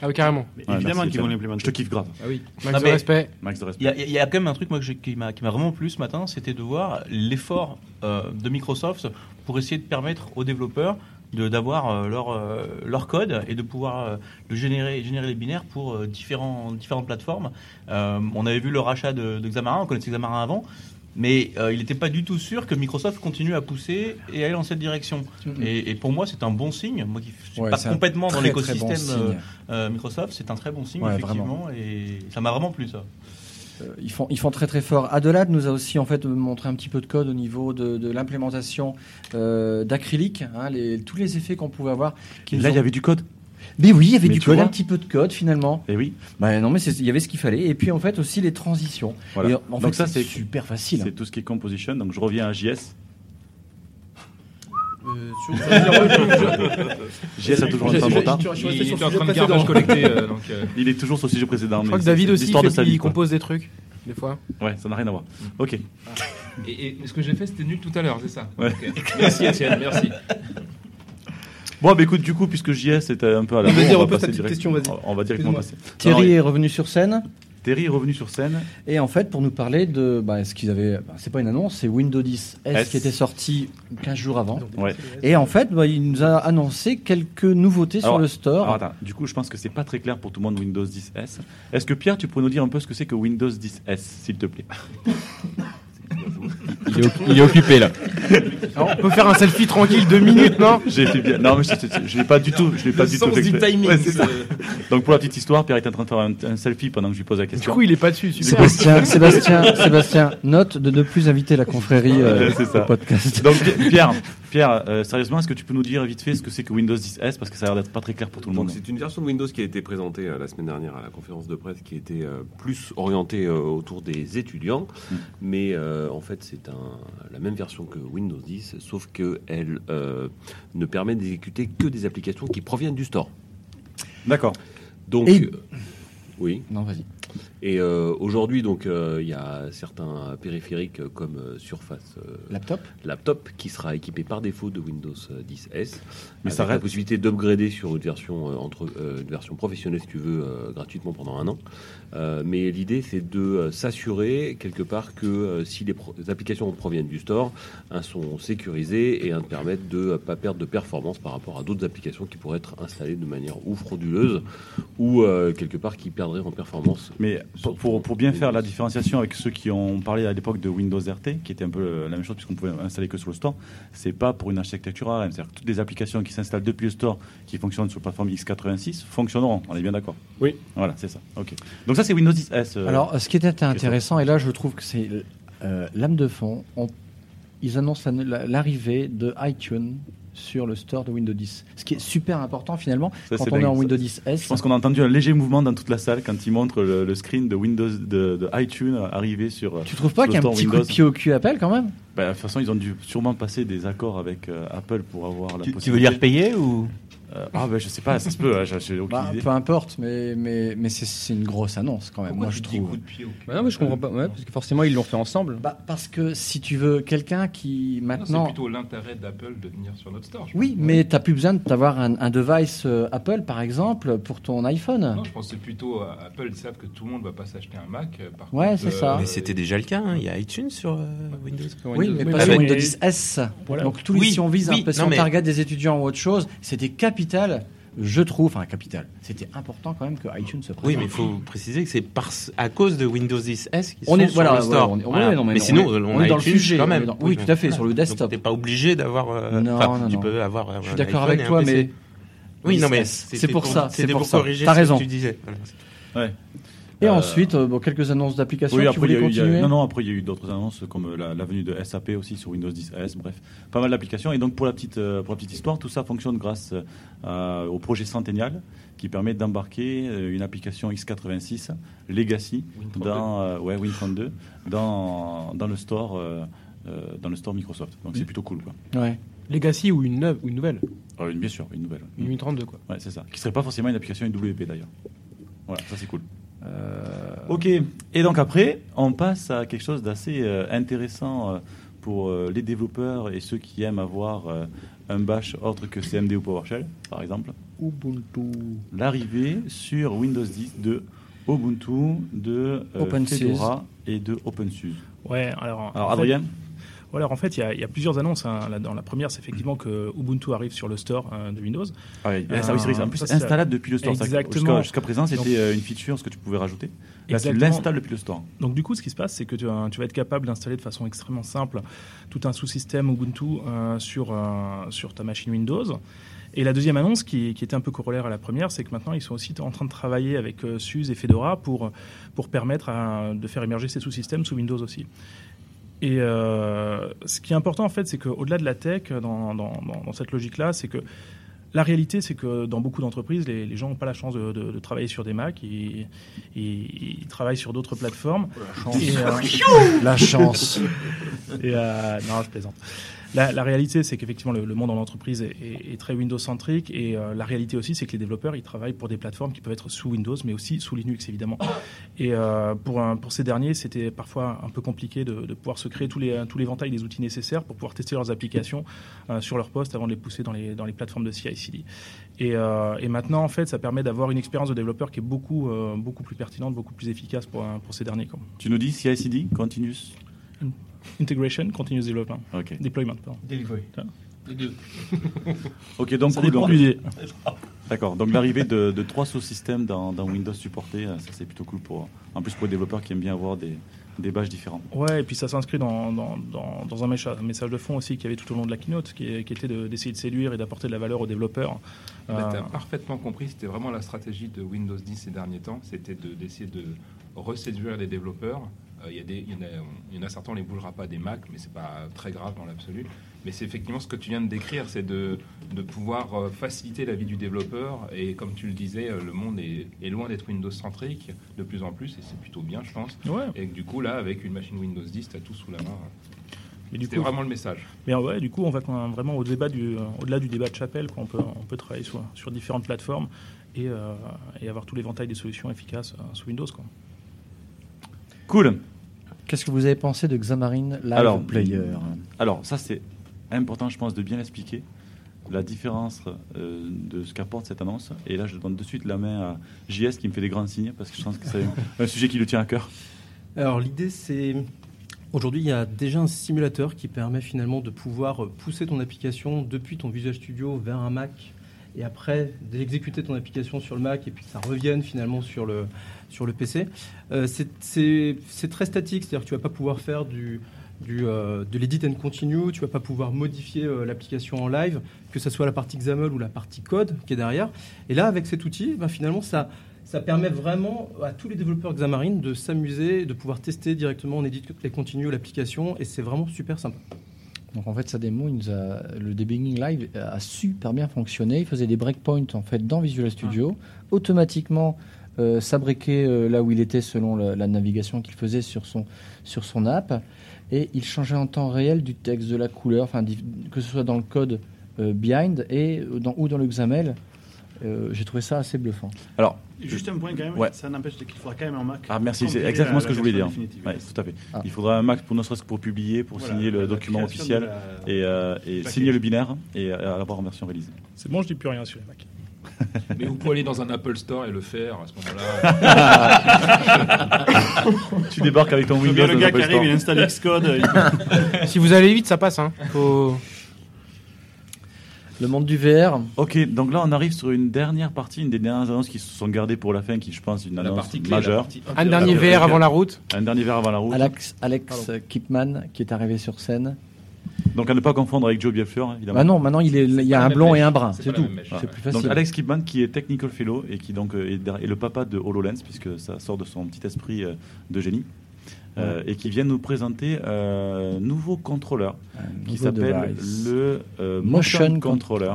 Ah oui, carrément. Mais Ouais, évidemment merci, qu'ils vont Sam. l'implémenter. Je te kiffe grave. Ah oui. Max Non, de mais- respect. Max de respect. Il y, a- il y a quand même un truc moi, que j'ai- qui m'a qui m'a vraiment plu ce matin, c'était de voir l'effort euh, de Microsoft pour essayer de permettre aux développeurs d'avoir euh, leur, euh, leur code et de pouvoir euh, de générer, générer les binaires pour différents, différentes plateformes. On avait vu le rachat de, de Xamarin, on connaissait Xamarin avant, mais euh, il n'était pas du tout sûr que Microsoft continue à pousser et aller dans cette direction. Et, et pour moi, c'est un bon signe. Moi qui ne suis Ouais, pas complètement dans Très, l'écosystème euh, Microsoft, c'est un très bon signe, Ouais, effectivement, et ça m'a vraiment plu ça. Euh, Ils font, ils font très très fort. Adelade nous a aussi en fait montré un petit peu de code au niveau de, de l'implémentation euh, d'acrylique, hein, les- tous les effets qu'on pouvait avoir. Qui là, ont- il y avait du code. Mais oui, il y avait Mais du code, un petit peu de code finalement. Et oui, Bah, non, mais il y avait ce qu'il fallait. Et puis en fait aussi les transitions. voilà. Et en Donc fait, ça, c'est c'est super facile. C'est tout ce qui est composition. Donc je reviens à JS. Euh, sur- JS a toujours un temps retard. je suis Il en train de euh, donc, euh, Il est toujours sur le sujet précédent. Je crois que David aussi, l'histoire fait- de sa il vie, quoi. compose des trucs, des fois. Ouais, ça n'a rien à voir. Ok. Et, et ce que j'ai fait, c'était nul tout à l'heure, c'est ça Ouais. Ok. Merci Étienne, merci. Bon, bah écoute, du coup, puisque JS était un peu à la Vas-y, bourre, on va repose ta petite direct- question, vas-y. On va directement Excuse-moi. passer. Thierry est revenu sur scène. Terry est revenu sur scène. Et en fait, pour nous parler de bah, ce qu'ils avaient, bah, c'est pas une annonce, c'est Windows 10 S, S. qui était sorti 15 jours avant. Ouais. Et en fait, bah, il nous a annoncé quelques nouveautés sur le store. Alors, attends, du coup, je pense que c'est pas très clair pour tout le monde Windows 10 S. Est-ce que Pierre, tu pourrais nous dire un peu ce que c'est que Windows 10 S, s'il te plaît? Il est, oc- il est occupé là. Alors, on peut faire un selfie tranquille deux minutes, non? J'ai fait bien. Non, mais je, l'ai pas du tout. Je l'ai pas du tout sens fait du timing, Ouais, c'est ça. c'est- Donc pour la petite histoire, Pierre est en train de faire un, un selfie pendant que je lui pose la Du question. coup, il est pas dessus. super. Sébastien, Sébastien, Sébastien, note de ne plus inviter la confrérie euh, Ouais, c'est ça. au podcast. Donc Pi- Pierre, Pierre, euh, sérieusement, est-ce que tu peux nous dire vite fait ce que c'est que Windows 10 S? Parce que ça a l'air d'être pas très clair pour tout le Donc monde. c'est une version de Windows qui a été présentée euh, la semaine dernière à la conférence de presse, qui était euh, plus orientée euh, autour des étudiants, Mm. mais euh, en fait c'est la même version que Windows 10, sauf qu'elle euh, ne permet d'exécuter que des applications qui proviennent du store. D'accord. Donc Et- euh, oui. Non, vas-y. Et euh, aujourd'hui donc euh, il y a certains périphériques euh, comme euh, Surface euh, Laptop laptop qui sera équipé par défaut de Windows euh, 10 S. Mais ça ça la reste- possibilité d'upgrader sur une version entre euh, une version professionnelle si tu veux euh, gratuitement pendant un an. Euh, mais l'idée c'est de s'assurer quelque part que si les, applications proviennent du store, hein, sont sécurisées et hein, permettent de pas perdre de performance par rapport à d'autres applications qui pourraient être installées de manière ou frauduleuse ou euh, quelque part qui perdraient en performance. Mais pour, pour, pour bien faire la différenciation avec ceux qui ont parlé à l'époque de Windows RT, qui était un peu la même chose puisqu'on pouvait installer que sur le store, c'est pas pour une architecture ARM. C'est-à-dire que toutes les applications qui s'installent depuis le store, qui fonctionnent sur la plateforme x86, fonctionneront. On est bien d'accord Oui. Voilà, c'est ça. Ok. Donc ça c'est Windows 10 S. euh, Alors, ce qui était intéressant, et là je trouve que c'est euh, l'âme de fond, on- ils annoncent la- la- l'arrivée de iTunes sur le store de Windows 10. Ce qui est super important finalement Ça, quand c'est on est en. Windows 10 S. Je pense qu'on a entendu un léger mouvement dans toute la salle quand ils montrent le, le screen de Windows de, de iTunes arriver sur. euh, Tu trouves pas qu'il y a un petit coup de pied au cul Apple quand même? Bah, de toute façon, ils ont dû sûrement passer des accords avec euh, Apple pour avoir la Tu, tu veux possibilité. dire payer ou? Euh, Ah ben je sais pas, ça se peut. hein, j'ai- J'ai aucune Bah, idée. Peu importe, mais, mais, mais c'est- c'est une grosse annonce quand même, moi je trouve. Bah non, mais je comprends pas. Ouais, parce que forcément, ils l'ont fait ensemble. Bah, parce que si tu veux quelqu'un qui Non, C'est maintenant. plutôt l'intérêt d'Apple de venir sur notre store. je Oui, pense. mais tu n'as plus besoin d'avoir un, un device euh, Apple par exemple pour ton iPhone. Non, je pense que c'est plutôt euh, Apple, ils savent que tout le monde va pas s'acheter un Mac. euh, Par Ouais, contre, c'est ça. Mais c'était déjà le cas, hein. il y a iTunes sur euh, Windows. Oui, mais Oui, pas mais sur avec- Windows 10 S. Voilà. Donc, tous les, Oui, si on vise oui, un peu, si on target des étudiants ou autre chose, c'était capital, je trouve, enfin capital. C'était important quand même que iTunes se présente. Oui, mais il faut préciser que c'est par, à cause de Windows 10 S qu'ils On sont est- sur voilà, le store. ouais, on est- Voilà. ouais, non, mais mais on sinon, est- on, est dans le sujet, quand même. dans- oui, tout à fait, sur le desktop. t'es pas obligé d'avoir. euh, Non, non, tu non. peux avoir. euh, Je suis d'accord avec toi, mais. Oui, non, mais c'est pour ça, c'est c'était pour ça. corriger T'as ce que raison. tu disais. Ouais. Et Euh, ensuite, euh, bon, quelques annonces d'applications. Oui, après, il y a eu- non, non, après il y a eu d'autres annonces comme euh, la, la venue de SAP aussi sur Windows 10 S, bref, pas mal d'applications. Et donc pour la petite, pour la petite histoire, tout ça fonctionne grâce euh, au projet Centennial qui permet d'embarquer une application x86 Legacy dans euh, ouais, Win32 dans, dans le store euh, euh, dans le store Microsoft. Donc c'est plutôt cool quoi. Ouais. Legacy ou une neuve ou une nouvelle? Euh, une- bien sûr, une nouvelle. Une 32 quoi. Ouais, c'est ça. Qui serait pas forcément une application UWP d'ailleurs. Voilà, ça c'est cool. Euh, Ok. Et donc après, on passe à quelque chose d'assez euh, intéressant euh, pour euh, les développeurs et ceux qui aiment avoir euh, un bash autre que CMD ou PowerShell, par exemple. Ubuntu. L'arrivée sur Windows 10 de Ubuntu, de euh, OpenSUSE. Fedora et de OpenSUSE. Ouais, alors. Alors Adrien? Alors en fait, il y, a- il y a plusieurs annonces. hein, là-dedans. La première, c'est effectivement que Ubuntu arrive sur le store euh, de Windows. ah oui, Euh, vrai, c'est en plus ça, installable depuis le store. Exactement. Jusqu'à présent, c'était euh, une feature, ce que tu pouvais rajouter. Là, tu l'installes depuis le store. Donc du coup, ce qui se passe, c'est que tu, vas- tu vas être capable d'installer de façon extrêmement simple tout un sous-système Ubuntu euh, sur, euh, sur ta machine Windows. Et la deuxième annonce, qui, qui était un peu corollaire à la première, c'est que maintenant, ils sont aussi en train de travailler avec euh, SUSE et Fedora pour, pour permettre à- de faire émerger ces sous-systèmes sous Windows aussi. Et euh, ce qui est important, en fait, c'est qu'au-delà de la tech, dans, dans- dans- dans cette logique-là, c'est que la réalité, c'est que dans beaucoup d'entreprises, les, les gens n'ont pas la chance de, de- de travailler sur des Mac, ils, ils- ils travaillent sur d'autres plateformes. Et, euh, La chance. et, euh, non, je plaisante. La, la réalité, c'est qu'effectivement, le, le monde en entreprise est, est- est très Windows-centrique. Et euh, la réalité aussi, c'est que les développeurs, ils travaillent pour des plateformes qui peuvent être sous Windows, mais aussi sous Linux, évidemment. Et euh, pour, un- pour ces derniers, c'était parfois un peu compliqué de, de pouvoir se créer tous les, tous les ventails des outils nécessaires pour pouvoir tester leurs applications euh, sur leur poste avant de les pousser dans les, dans les plateformes de CI/CD. Et, euh, et maintenant, en fait, ça permet d'avoir une expérience de développeur qui est beaucoup, euh, beaucoup plus pertinente, beaucoup plus efficace pour, pour ces derniers. Quoi. Tu nous dis CI/CD, continuous? Integration, continuous development, Ok. deployment. pardon. Delivery. Les deux. Ok, donc Ça cool, dépend donc- de l'idée. D'accord. Donc l'arrivée de, de trois sous-systèmes dans, dans Windows supportés, euh, ça c'est plutôt cool pour. En plus pour les développeurs qui aiment bien avoir des, des badges différents. Ouais, et puis ça s'inscrit dans, dans, dans, dans un message de fond aussi qu'il y avait tout au long de la keynote, qui, était de- d'essayer de, séduire et d'apporter de la valeur aux développeurs. Bah, Euh, t'as parfaitement compris, c'était vraiment la stratégie de Windows 10 ces derniers temps, c'était de- d'essayer de, reséduire les développeurs. Euh, Il y, a des- il y en a- il y en a certains, on les bougera pas des Mac, mais c'est pas très grave dans l'absolu. Mais c'est effectivement ce que tu viens de décrire, c'est de, de pouvoir euh, faciliter la vie du développeur. Et comme tu le disais, euh, le monde est, est loin d'être Windows-centrique de plus en plus, et c'est plutôt bien, je pense. Ouais. Et que du coup, là, avec une machine Windows 10, tu as tout sous la main. Mais du C'était coup- vraiment le message. Mais ouais, du coup, on va quand même vraiment au débat du, au-delà du débat de chapelle, quoi. on peut, on peut travailler sur, sur différentes plateformes et, euh, et avoir tout l'éventail des solutions efficaces euh, sous Windows. Quoi. Cool. Qu'est-ce que vous avez pensé de Xamarin Live Alors, Player Alors, ça, c'est important, je pense, de bien expliquer la différence euh, de ce qu'apporte cette annonce. Et là, je donne de suite la main à JS qui me fait des grands signes parce que je pense que c'est un sujet qui lui tient à cœur. Alors l'idée c'est aujourd'hui il y a déjà un simulateur qui permet finalement de pouvoir pousser ton application depuis ton Visual Studio vers un Mac et après d'exécuter ton application sur le Mac et puis que ça revienne finalement sur le sur le PC. Euh, c'est- très statique, c'est-à-dire que tu vas pas pouvoir faire du du, euh, de l'edit and continue, tu vas pas pouvoir modifier euh, l'application en live, que ce soit la partie XAML ou la partie code qui est derrière. Et là, avec cet outil, ben, finalement, ça, ça permet vraiment à tous les développeurs Xamarin de s'amuser, de pouvoir tester directement en edit et continue l'application, et c'est vraiment super sympa. Donc en fait, sa démo, il nous a, le debugging live a super bien fonctionné. Il faisait des breakpoints en fait dans Visual Studio, automatiquement euh, s'abriquer euh, là où il était selon la, la navigation qu'il faisait sur son sur son app, et il changeait en temps réel du texte, de la couleur, enfin que ce soit dans le code euh, behind et dans, ou dans le XAML. Euh, J'ai trouvé ça assez bluffant. Alors, Juste un point quand même, Ouais. ça n'empêche qu'il faudra quand même un Mac. Ah merci, c'est exactement la- ce que je voulais dire. Ouais, tout à fait. Ah. Il faudra un Mac pour ne serait-ce que pour publier, pour Voilà, signer le document officiel la- et, euh, et signer le binaire et euh, l'avoir en version release. C'est bon, je dis plus rien sur les Mac. Mais vous pouvez aller dans un Apple Store et le faire à ce moment-là. tu débarques avec ton Windows. le dans gars qui Apple arrive, Store. il installe Xcode. il- Si vous allez vite, ça passe. Hein. Faut... Le monde du VR. Ok, donc là on arrive sur une dernière partie, une des dernières annonces qui se sont gardées pour la fin, qui je pense est une La annonce partie clé, la majeure. partie Un dernier la- verre avant la route. Un dernier verre avant la route. Alex, Alex Kipman qui est arrivé sur scène. Donc à ne pas confondre avec Joe Bielfleur, évidemment. Ah non, maintenant il, est, il y a un blond mèche. et un brun, C'est tout. Donc. Alex Kipman qui est Technical Fellow et qui donc est le papa de HoloLens puisque ça sort de son petit esprit euh, de génie. Euh, et qui vient nous présenter un nouveau contrôleur Un qui s'appelle le euh, Motion Motion Controller.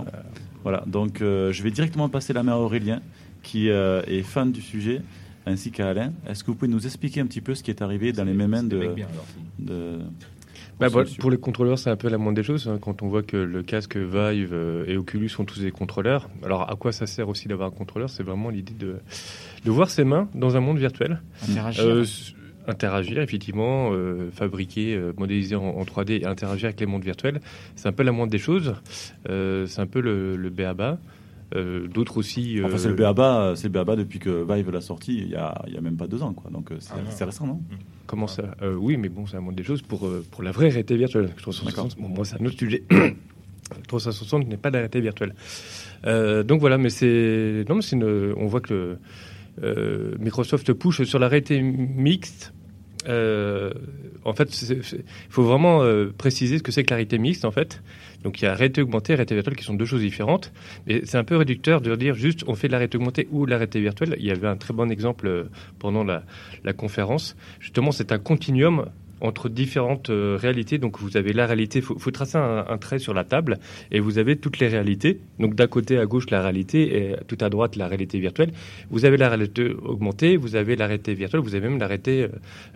Voilà, donc euh, je vais directement passer la main à Aurélien qui euh, est fan du sujet ainsi qu'à Alain. Est-ce que vous pouvez nous expliquer un petit peu ce qui est arrivé dans les des de, de- Bah, pour les contrôleurs, c'est un peu la moindre des choses. hein, quand on voit que le casque Vive euh, et Oculus sont tous des contrôleurs. Alors, à quoi ça sert aussi d'avoir un contrôleur? C'est vraiment l'idée de, de voir ses mains dans un monde virtuel. Interagir. Euh, interagir, effectivement, euh, fabriquer, euh, modéliser en, en 3D et interagir avec les mondes virtuels. C'est un peu la moindre des choses. Euh, c'est un peu le, le béaba. Euh, D'autres aussi. Enfin, euh, c'est le BABA, c'est le BABA depuis que Vive l'a sorti il y a, il y a même pas deux ans, quoi. Donc c'est Ah, récent, non? Comment ça? Euh, Oui, mais bon, c'est la moindre des choses pour, pour la vraie réalité virtuelle. 360, bon, moi, c'est un autre sujet. 360 n'est pas virtuelle. Euh, donc voilà, mais c'est. Non, mais c'est une. On voit que le, Microsoft push sur la réalité mixte. Euh, en fait, il faut vraiment euh, préciser ce que c'est que la mixte, en fait. Donc il y a réalité augmentée et réalité virtuelle qui sont deux choses différentes. Mais c'est un peu réducteur de dire juste on fait de la augmentée ou de la virtuelle. Il y avait un très bon exemple euh, pendant la, la conférence. Justement, c'est un continuum entre différentes euh, réalités. Donc vous avez la réalité, il faut, faut tracer un, un trait sur la table et vous avez toutes les réalités. Donc d'un côté à gauche la réalité et tout à droite la réalité virtuelle. Vous avez la réalité augmentée, vous avez la réalité virtuelle, vous avez même la réalité euh,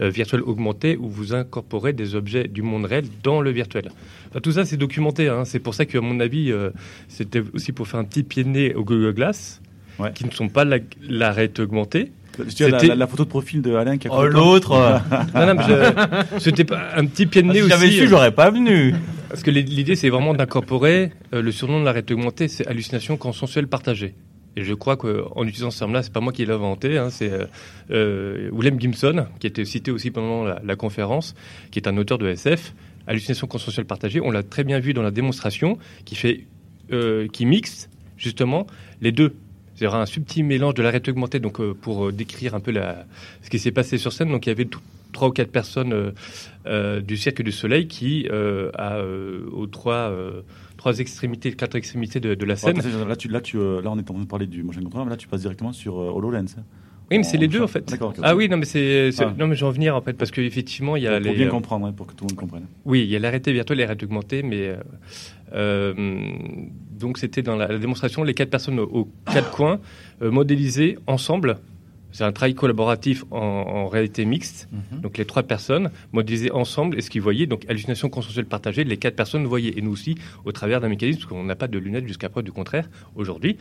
euh, virtuelle augmentée où vous incorporez des objets du monde réel dans le virtuel. Enfin, tout ça c'est documenté. hein. C'est pour ça qu'à mon avis euh, c'était aussi pour faire un petit pied de nez au Google Glass. Ouais. Qui ne sont pas la, la réalité augmentée. Tu as la, C'était- la- la photo de profil de Alain qui a Oh, l'autre Non, non, mais je- c'était pas un petit pied de ah, nez Si aussi. j'avais su, euh, j'aurais pas venu. Parce que l'idée, c'est vraiment d'incorporer euh, le surnom de la réalité augmentée, c'est hallucination consensuelle partagée. Et je crois qu'en utilisant ce terme-là, c'est pas moi qui l'ai inventé, hein, c'est euh, euh, Willem Gibson, qui a été cité aussi pendant la, la conférence, qui est un auteur de SF. Hallucination consensuelle partagée, on l'a très bien vu dans la démonstration, qui fait, euh, qui mixe justement les deux. C'est-à-dire un subtil mélange de la réalité augmentée, donc euh, pour euh, décrire un peu la, ce qui s'est passé sur scène. Donc il y avait trois ou quatre personnes euh, du Cirque du Soleil qui, aux trois, trois extrémités, quatre extrémités de, de la scène. Ouais, là, tu, là, tu, là, on est en train de parler du motion control, mais là, tu passes directement sur HoloLens. Oui, mais c'est les deux en fait. Ah oui, non, mais c'est, Ah. non, mais je vais en venir en fait parce qu'effectivement il y a Pour les. bien euh, comprendre, hein, pour que tout le monde comprenne. Oui, il y a la réalité virtuelle et la réalité augmentée, mais euh, euh, donc c'était dans la, la démonstration les quatre personnes aux, aux quatre coins euh, modélisées ensemble. C'est un travail collaboratif en, en réalité mixte. Mhm. Donc les trois personnes modélisées ensemble et ce qu'ils voyaient, donc hallucination consensuelle partagée, les quatre personnes voyaient. Et nous aussi, au travers d'un mécanisme, parce qu'on n'a pas de lunettes jusqu'à preuve du contraire aujourd'hui.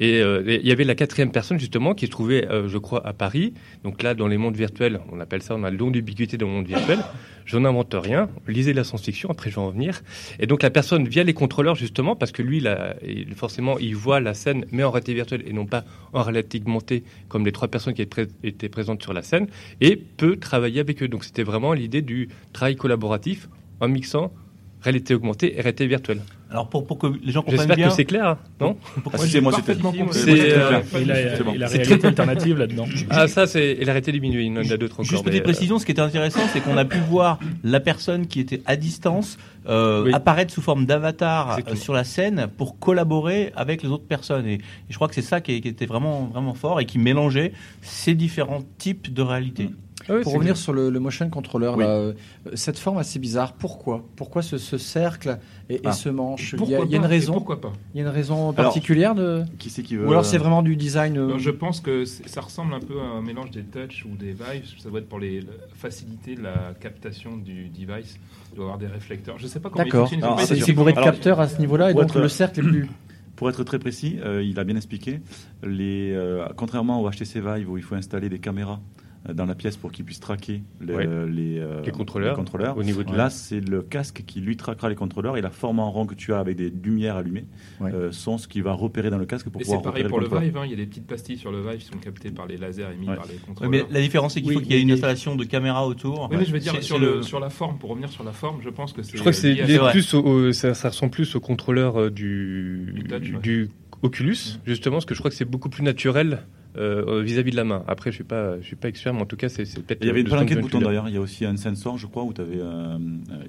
Et euh, il y avait la quatrième personne justement qui se trouvait, euh, je crois, à Paris. Donc là, dans les mondes virtuels, on appelle ça, on a le don d'ubiquité dans le monde virtuel. Je n'invente rien. Lisez la science-fiction, après je vais en venir. Et donc la personne, via les contrôleurs justement, parce que lui, là, forcément, il voit la scène, mais en réalité virtuelle et non pas en réalité augmentée, comme les trois personnes qui étaient présentes sur la scène, et peut travailler avec eux. Donc c'était vraiment l'idée du travail collaboratif en mixant réalité augmentée et réalité virtuelle. Alors pour, pour que les gens comprennent J'espère bien. que c'est clair, non pour- Ah, si, c'est moi, c'était. C'est, euh, la, réalité très- alternative là-dedans. Ah, ça, c'est et la réalité diminuée. Il y en a d'autres encore. Juste petite euh, précision, ce qui était intéressant, c'est qu'on a pu voir la personne qui était à distance euh, Oui. apparaître sous forme d'avatar euh, sur la scène pour collaborer avec les autres personnes. Et, et je crois que c'est ça qui, qui était vraiment vraiment fort et qui mélangeait ces différents types de réalités. Ah oui, Pour revenir sur le, le motion controller, Oui. là, euh, cette forme assez bizarre, pourquoi? Pourquoi ce, ce cercle et, et Ah. ce manche? Il y, a, il y a une raison Pourquoi pas? Il y a une raison particulière de Qui c'est qui veut. Ou alors c'est vraiment du design euh, Non, Je pense que ça ressemble un peu à un mélange des touch ou des vibes. Ça doit être pour les, faciliter la captation du device. Il doit y avoir des réflecteurs. Je sais pas comment D'accord. C'est bourré de capteurs à ce niveau-là et donc être- le cercle est plus. Pour être très précis, euh, il a bien expliqué. Les, euh, contrairement au HTC Vive où il faut installer des caméras euh, dans la pièce pour qu'ils puissent traquer le- Ouais. les, euh, Les contrôleurs. les contrôleurs. Au niveau de Là, c'est le casque qui lui traquera les contrôleurs et la forme en rond que tu as avec des lumières allumées Ouais. euh, sont ce qu'il va repérer dans le casque pour Et pouvoir c'est pareil pour le. Vive. hein. Il y a des petites pastilles sur le Vive qui sont captées par les lasers émis Ouais. par les Ouais, contrôleurs. mais la différence, c'est qu'il Oui, faut qu'il y ait une installation de caméra autour. Oui, mais je veux dire, sur, c'est le, sur la forme, pour revenir sur la forme, je pense que c'est. Je crois que c'est lié à lié ça. plus au, au- ça, ça ressemble plus au contrôleur euh, du, Du touch, ouais. du Oculus, justement, parce que je crois que c'est beaucoup plus naturel euh, vis-à-vis de la main. Après, je suis pas, je suis pas expert, mais en tout cas, c'est peut-être. Il y avait une palanquée de boutons d'ailleurs. Il y a aussi un sensor, je crois, où tu avais. Euh,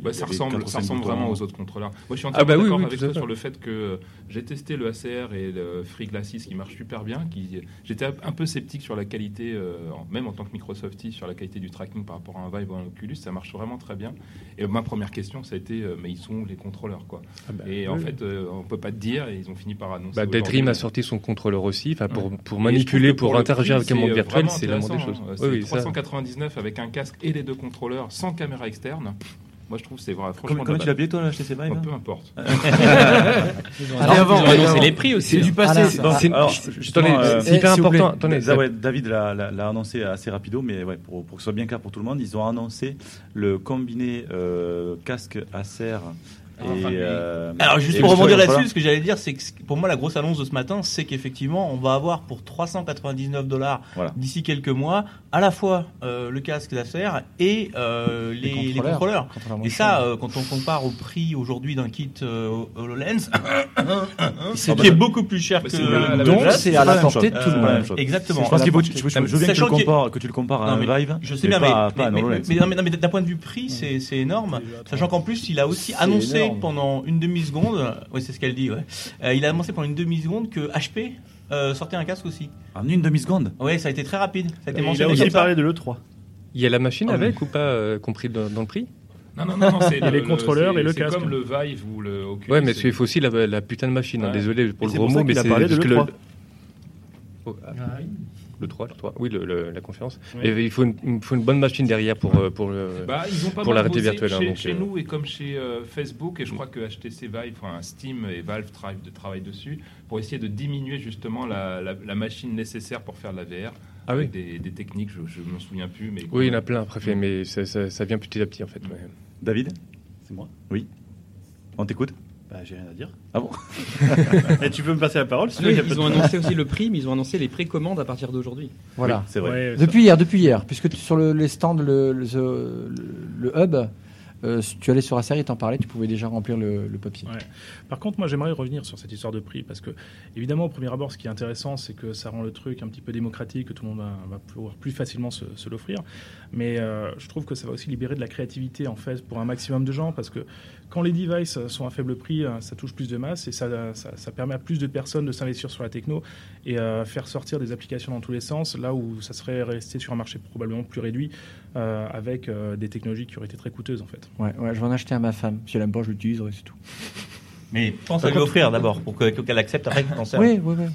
Ouais, ça ressemble, ça ressemble vraiment aux autres contrôleurs. Moi, je suis Ah entièrement bah oui, d'accord oui, avec toi sur le fait que euh, j'ai testé le ACR et le Free Glasses qui marchent super bien. Qui, j'étais un peu sceptique sur la qualité, euh, même en tant que Microsoftie, sur la qualité du tracking par rapport à un Vive ou un Oculus. Ça marche vraiment très bien. Et ma première question, ça a été, euh, mais ils sont où les contrôleurs, quoi? Ah bah, Et oui. en fait, euh, on peut pas te dire. Et ils ont fini par annoncer. Bah. Daydream a sorti son contrôleur aussi, enfin pour, Ouais. pour manipuler, pour, le interagir prix, avec un monde virtuel, c'est la moindre des choses. hein. Oui, C'est oui, ça. 399 avec un casque et les deux contrôleurs sans caméra externe. Moi, je trouve que c'est vrai. Franchement, Comment, tu la- l'as payé toi, HTC Vive Bon, peu importe. Allez, avant, Ils ont annoncé les prix aussi. C'est du passé. Ah, C'est- alors, euh, c'est hyper important. Attendez, ouais, David l'a annoncé assez rapido, mais ouais, pour, pour que ce soit bien clair pour tout le monde, ils ont annoncé le combiné euh, casque Acer et. euh, Alors juste et pour rebondir là-dessus, ce que j'allais dire, c'est que pour moi la grosse annonce de ce matin, c'est qu'effectivement on va avoir pour 399 dollars Voilà. d'ici quelques mois à la fois euh, le casque d'affaires et euh, les, les contrôleurs. contrôleurs Et ça, euh, quand on compare au prix aujourd'hui d'un kit euh, HoloLens, C'est qui est beaucoup plus cher que donc c'est à la portée de tout le monde. exactement. Je pense qu'il faut, je, je- je veux bien que tu, le compares, à un Vive. Je sais bien, mais, d'un point de vue prix, c'est énorme. Sachant qu'en plus, il a aussi C'est annoncé pendant une demi-seconde, oui, c'est ce qu'elle dit, ouais. Euh, il a annoncé pendant une demi-seconde que HP euh, sortait un casque aussi. En une demi-seconde. Ouais, ça a été très rapide. Ça a été il a aussi parlé de l'E3. Il y a la machine Ah oui. avec ou pas euh, compris dans, dans le prix? Non, non, non, non, c'est le- les le- contrôleurs et le c'est casque. comme le Vive ou le Oculus. Ouais, mais il faut aussi la, la putain de machine. hein. Désolé pour Et le gros pour ça mot, mais c'est parlé de parce que le. l'E3. Oh, ah. Le 3, le 3. Oui, le- le- la conférence. Oui. Et il faut une, il faut une bonne machine derrière pour, euh, pour le. Bah, ils ont pas pour la réalité virtuelle, hein, Chez, donc, chez euh, nous et comme chez euh, Facebook, et je crois que HTC Vive, enfin Steam et Valve travaillent, de, travaillent dessus pour essayer de diminuer justement la, la- la machine nécessaire pour faire de la VR. Ah oui. avec des, des techniques, je ne m'en souviens plus. Mais Oui, il y en a plein, préfet, mais ça, ça- ça vient petit à petit en fait. ouais. David? C'est moi? Oui. On t'écoute? Bah, j'ai rien à dire. Ah bon Et tu peux me passer la parole sinon Oui, il y a ils ont de- annoncé aussi le prix, mais ils ont annoncé les précommandes à partir d'aujourd'hui. Voilà. Oui, c'est vrai. Ouais, ça- Depuis hier, depuis hier, puisque tu- sur le, les stands, le, le, le- le hub, euh, tu allais sur Acer, il t'en parlait, tu pouvais déjà remplir le, le papier. Par contre, moi, j'aimerais revenir sur cette histoire de prix parce que, évidemment, au premier abord, ce qui est intéressant, c'est que ça rend le truc un petit peu démocratique, que tout le monde va, pouvoir plus facilement se, l'offrir. Mais euh, je trouve que ça va aussi libérer de la créativité, en fait, pour un maximum de gens parce que quand les devices sont à faible prix, euh, ça touche plus de masse et ça, permet à plus de personnes de s'investir sur la techno et euh, faire sortir des applications dans tous les sens, là où ça serait resté sur un marché probablement plus réduit avec des technologies qui auraient été très coûteuses, en fait. Ouais, ouais, je vais en acheter à ma femme. Si elle aime pas, je l'utiliserai, c'est tout. Mais pense à lui offrir d'abord pour que- qu'elle accepte après. Oui, oui, oui.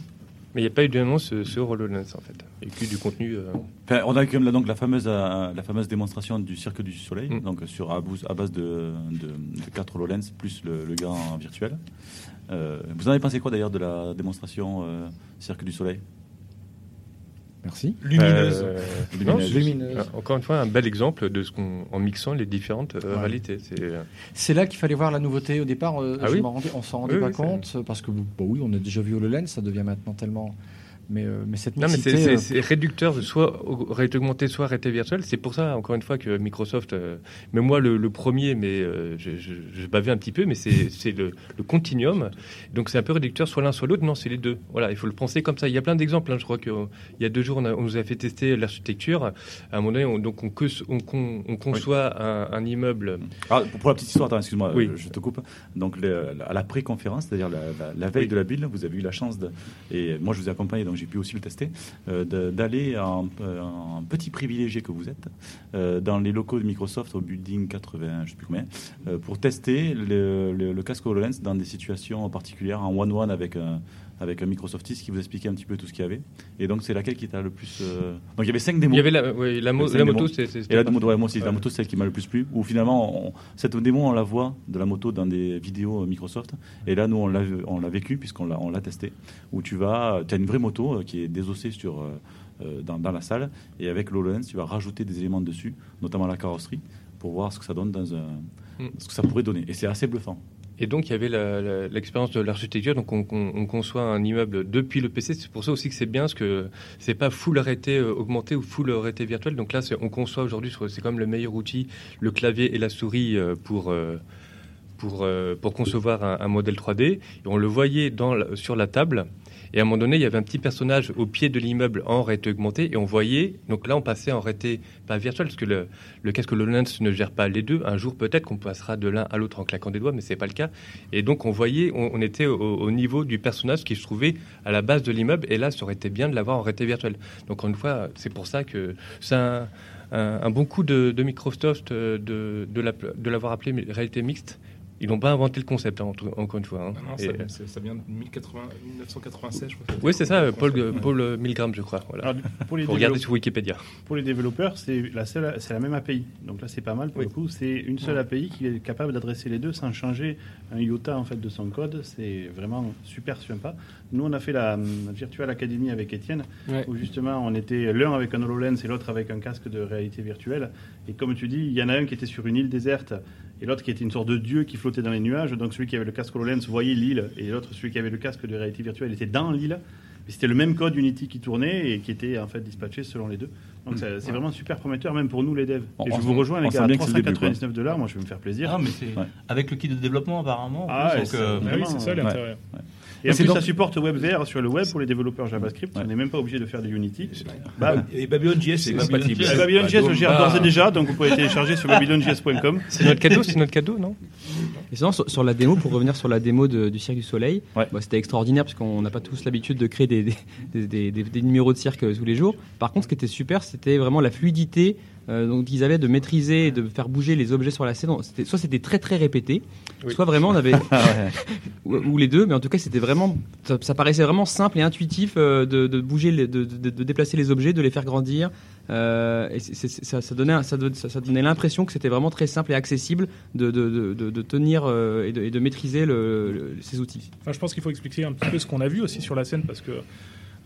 Mais il n'y a pas eu d'annonce euh, sur HoloLens en fait. Il n'y a que du contenu. euh, Enfin, on a quand même là, donc la fameuse, euh, la fameuse démonstration du Cirque du Soleil, Mm. donc sur à, base de, de, de 4 HoloLens plus le, le grand virtuel. Euh, vous en avez pensé quoi d'ailleurs de la démonstration euh, Cirque du Soleil? Merci. Lumineuse. euh, Lumineuse. non, c'est- Lumineuse. euh, encore une fois, un bel exemple de ce qu'on en mixant les différentes euh, Ouais. réalités. C'est C'est là qu'il fallait voir la nouveauté au départ. euh, Ah je oui m'en rendais- on s'en rendait Oui, pas oui, c'est- compte parce que bah oui, on a déjà vu HoloLens, ça devient maintenant tellement. Mais, euh, mais cette Non, mais mixité, c'est- c'est euh, réducteur de soit au- réalité augmentée, soit réalité virtuelle. C'est pour ça, encore une fois, que Microsoft, euh, mais moi le, le premier, mais euh, je, je, je bavais un petit peu, mais c'est le, le continuum. Donc c'est un peu réducteur, soit l'un, soit l'autre. Non, c'est les deux. Voilà, il faut le penser comme ça. Il y a plein d'exemples. hein. Je crois qu'il y a deux jours, on, a- on nous a fait tester l'architecture. À un moment donné, on, donc on, conçoit un, un immeuble. Ah, pour, la petite histoire, attends, excuse-moi, Oui. je te coupe. Donc, le- à la pré-conférence, c'est-à-dire la, la- la veille Oui. de la build, vous avez eu la chance, de, et moi je vous ai accompagné, donc j'ai pu aussi le tester, euh, d'aller en, euh, en petit privilégié que vous êtes euh, dans les locaux de Microsoft au building 80, je sais plus combien, pour tester le, le- le casque HoloLens dans des situations particulières, en one-one avec un, avec un Microsoftis qui vous expliquait un petit peu tout ce qu'il y avait. Et donc, c'est laquelle qui t'a le plus. euh, Donc, il y avait cinq démos. Il y avait la, la, mo- la moto, c'est- Et la moto, ouais, moi aussi, la Ouais. moto, c'est celle qui m'a le plus plu. Où finalement, on- cette démo, on la voit de la moto dans des vidéos euh, Microsoft. Et là, nous, on l'a, l'a vécu puisqu'on l'a, l'a testé. Où tu vas, tu as une vraie moto euh, qui est désossée sur, euh, dans, dans la salle. Et avec l'HoloLens, tu vas rajouter des éléments dessus, notamment la carrosserie, pour voir ce que ça donne dans un, Mm. ce que ça pourrait donner. Et c'est assez bluffant. Et donc, il y avait l'expérience de l'architecture. Donc, on, on- on conçoit un immeuble depuis le PC. C'est pour ça aussi que c'est bien, parce que c'est pas full arrêté euh, augmenté ou full arrêté virtuel. Donc là, on conçoit aujourd'hui, c'est comme le meilleur outil, le clavier et la souris euh, pour. euh, pour, concevoir un, modèle 3D. Et on le voyait sur la table. Et à un moment donné, il y avait un petit personnage au pied de l'immeuble en réalité augmentée. Et on voyait, donc là, on passait en réalité, pas virtuel, parce que le, casque HoloLens ne gère pas les deux. Un jour, peut-être qu'on passera de l'un à l'autre en claquant des doigts, mais c'est pas le cas. Et donc, on voyait, on, était au, au niveau du personnage qui se trouvait à la base de l'immeuble. Et là, ça aurait été bien de l'avoir en réalité virtuelle. Donc, encore une fois, c'est pour ça que c'est un, bon coup de, Microsoft euh, de, l'avoir appelé réalité mixte. Ils n'ont pas inventé le concept, hein, encore une fois. hein. Non, non, Et, ça, euh, vient de 1080 1996, je crois. oui, c'est ça, Paul, Ouais. Paul euh, Milgram, je crois. Voilà. Alors, pour les Faut regarder développeurs- sur Wikipédia. Pour les développeurs, c'est la, seule- c'est la même API. Donc là, c'est pas mal pour Oui. le coup. C'est une seule API qui est capable d'adresser les deux sans changer un iota en fait de son code. C'est vraiment super sympa. Nous, on a fait la hum, Virtual Academy avec Étienne, Ouais. où justement, on était l'un avec un HoloLens et l'autre avec un casque de réalité virtuelle. Et comme tu dis, il y en a un qui était sur une île déserte et l'autre qui était une sorte de dieu qui flottait dans les nuages. Donc celui qui avait le casque HoloLens voyait l'île et l'autre, celui qui avait le casque de réalité virtuelle, était dans l'île. Et C'était le même code Unity qui tournait et qui était en fait dispatché selon les deux. Donc ça- c'est vraiment super prometteur, même pour nous les devs. Et je vous rejoins les gars, sent à bien que c'est le début, 399 dollars, moi je vais me faire plaisir. Ah, mais c'est Ouais. avec le kit de développement apparemment. en Ah, donc, c'est- euh, Ah oui, Vraiment, c'est ça ouais. Et en c'est plus, donc- ça supporte WebVR sur le web pour les développeurs JavaScript. Ouais. On n'est même pas obligé de faire des Unity. Bah, Et Babylon.js, c'est compatible. Babylon.js le gère Bah. d'ores et déjà, donc vous pouvez télécharger sur babylonjs.com. C'est notre cadeau, c'est notre cadeau, non? Et sinon, sur, sur la démo, pour revenir sur la démo de- du Cirque du Soleil, Ouais. bah, c'était extraordinaire parce qu'on n'a pas tous l'habitude de créer des, des, des- des- des- des numéros de cirque tous les jours. Par contre, ce qui était super, c'était vraiment la fluidité euh, donc ils avaient de maîtriser et de faire bouger les objets sur la scène. C'était- Soit c'était très très répété, Oui. soit vraiment on avait Ah ou, ou les deux, mais en tout cas c'était vraiment ça, ça paraissait vraiment simple et intuitif euh, de, de bouger, les- de, de- de déplacer les objets, de les faire grandir. Euh, et ça, ça donnait, ça, don- ça- ça donnait l'impression que c'était vraiment très simple et accessible de, de, de- de- de tenir euh, et, de, et de maîtriser le- le- ces outils. Enfin, je pense qu'il faut expliquer un petit peu ce qu'on a vu aussi sur la scène parce que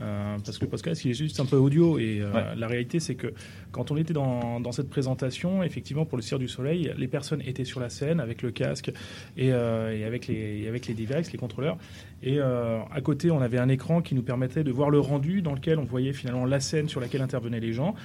Euh, parce que Pascal, il est juste un peu audio et euh, Ouais. la réalité c'est que quand on était dans, dans cette présentation, effectivement pour le Cirque du Soleil, les personnes étaient sur la scène avec le casque et, euh, et avec les avec les devices, les contrôleurs. Et à côté, on avait un écran qui nous permettait de voir le rendu dans lequel on voyait finalement la scène sur laquelle intervenaient les gens,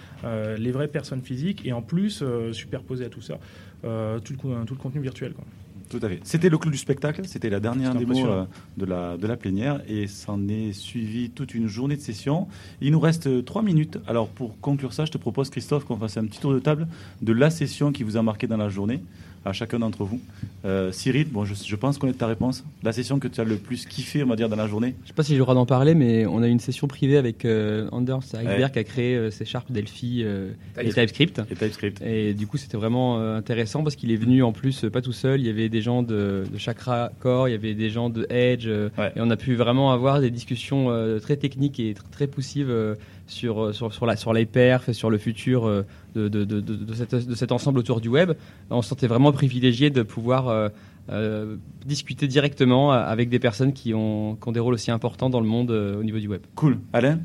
les vraies personnes physiques et en plus superposé à tout ça, tout, le, tout le contenu virtuel. Quoi. Tout à fait. C'était le clou du spectacle, c'était la dernière démo euh, de la, de la plénière et s'en est suivi toute une journée de session. Il nous reste euh, trois minutes. Alors pour conclure ça, je te propose Christophe qu'on fasse un petit tour de table de la session qui vous a marqué dans la journée à chacun d'entre vous. Euh, Cyril, bon, je, je pense connaître ta réponse. La session que tu as le plus kiffé, on va dire, dans la journée Je sais pas si j'ai le droit d'en parler, mais on a eu une session privée avec euh, Anders Ouais. qui a créé euh, C Sharp, Delphi euh, et TypeScript. TypeScript. Et TypeScript. Et du coup, c'était vraiment euh, intéressant parce qu'il est venu en plus euh, pas tout seul. Il y avait des gens de, de Chakra Core, il y avait des gens de Edge, euh, Ouais. et on a pu vraiment avoir des discussions euh, très techniques et tr- très poussives euh, sur, euh, sur, sur, la, sur l'hyperf et sur le futur euh, de, de, de, de, de cette- de cet ensemble autour du web. On se sentait vraiment privilégié de pouvoir euh, euh, discuter directement avec des personnes qui ont, qui ont des rôles aussi importants dans le monde euh, au niveau du web. Cool. Alain?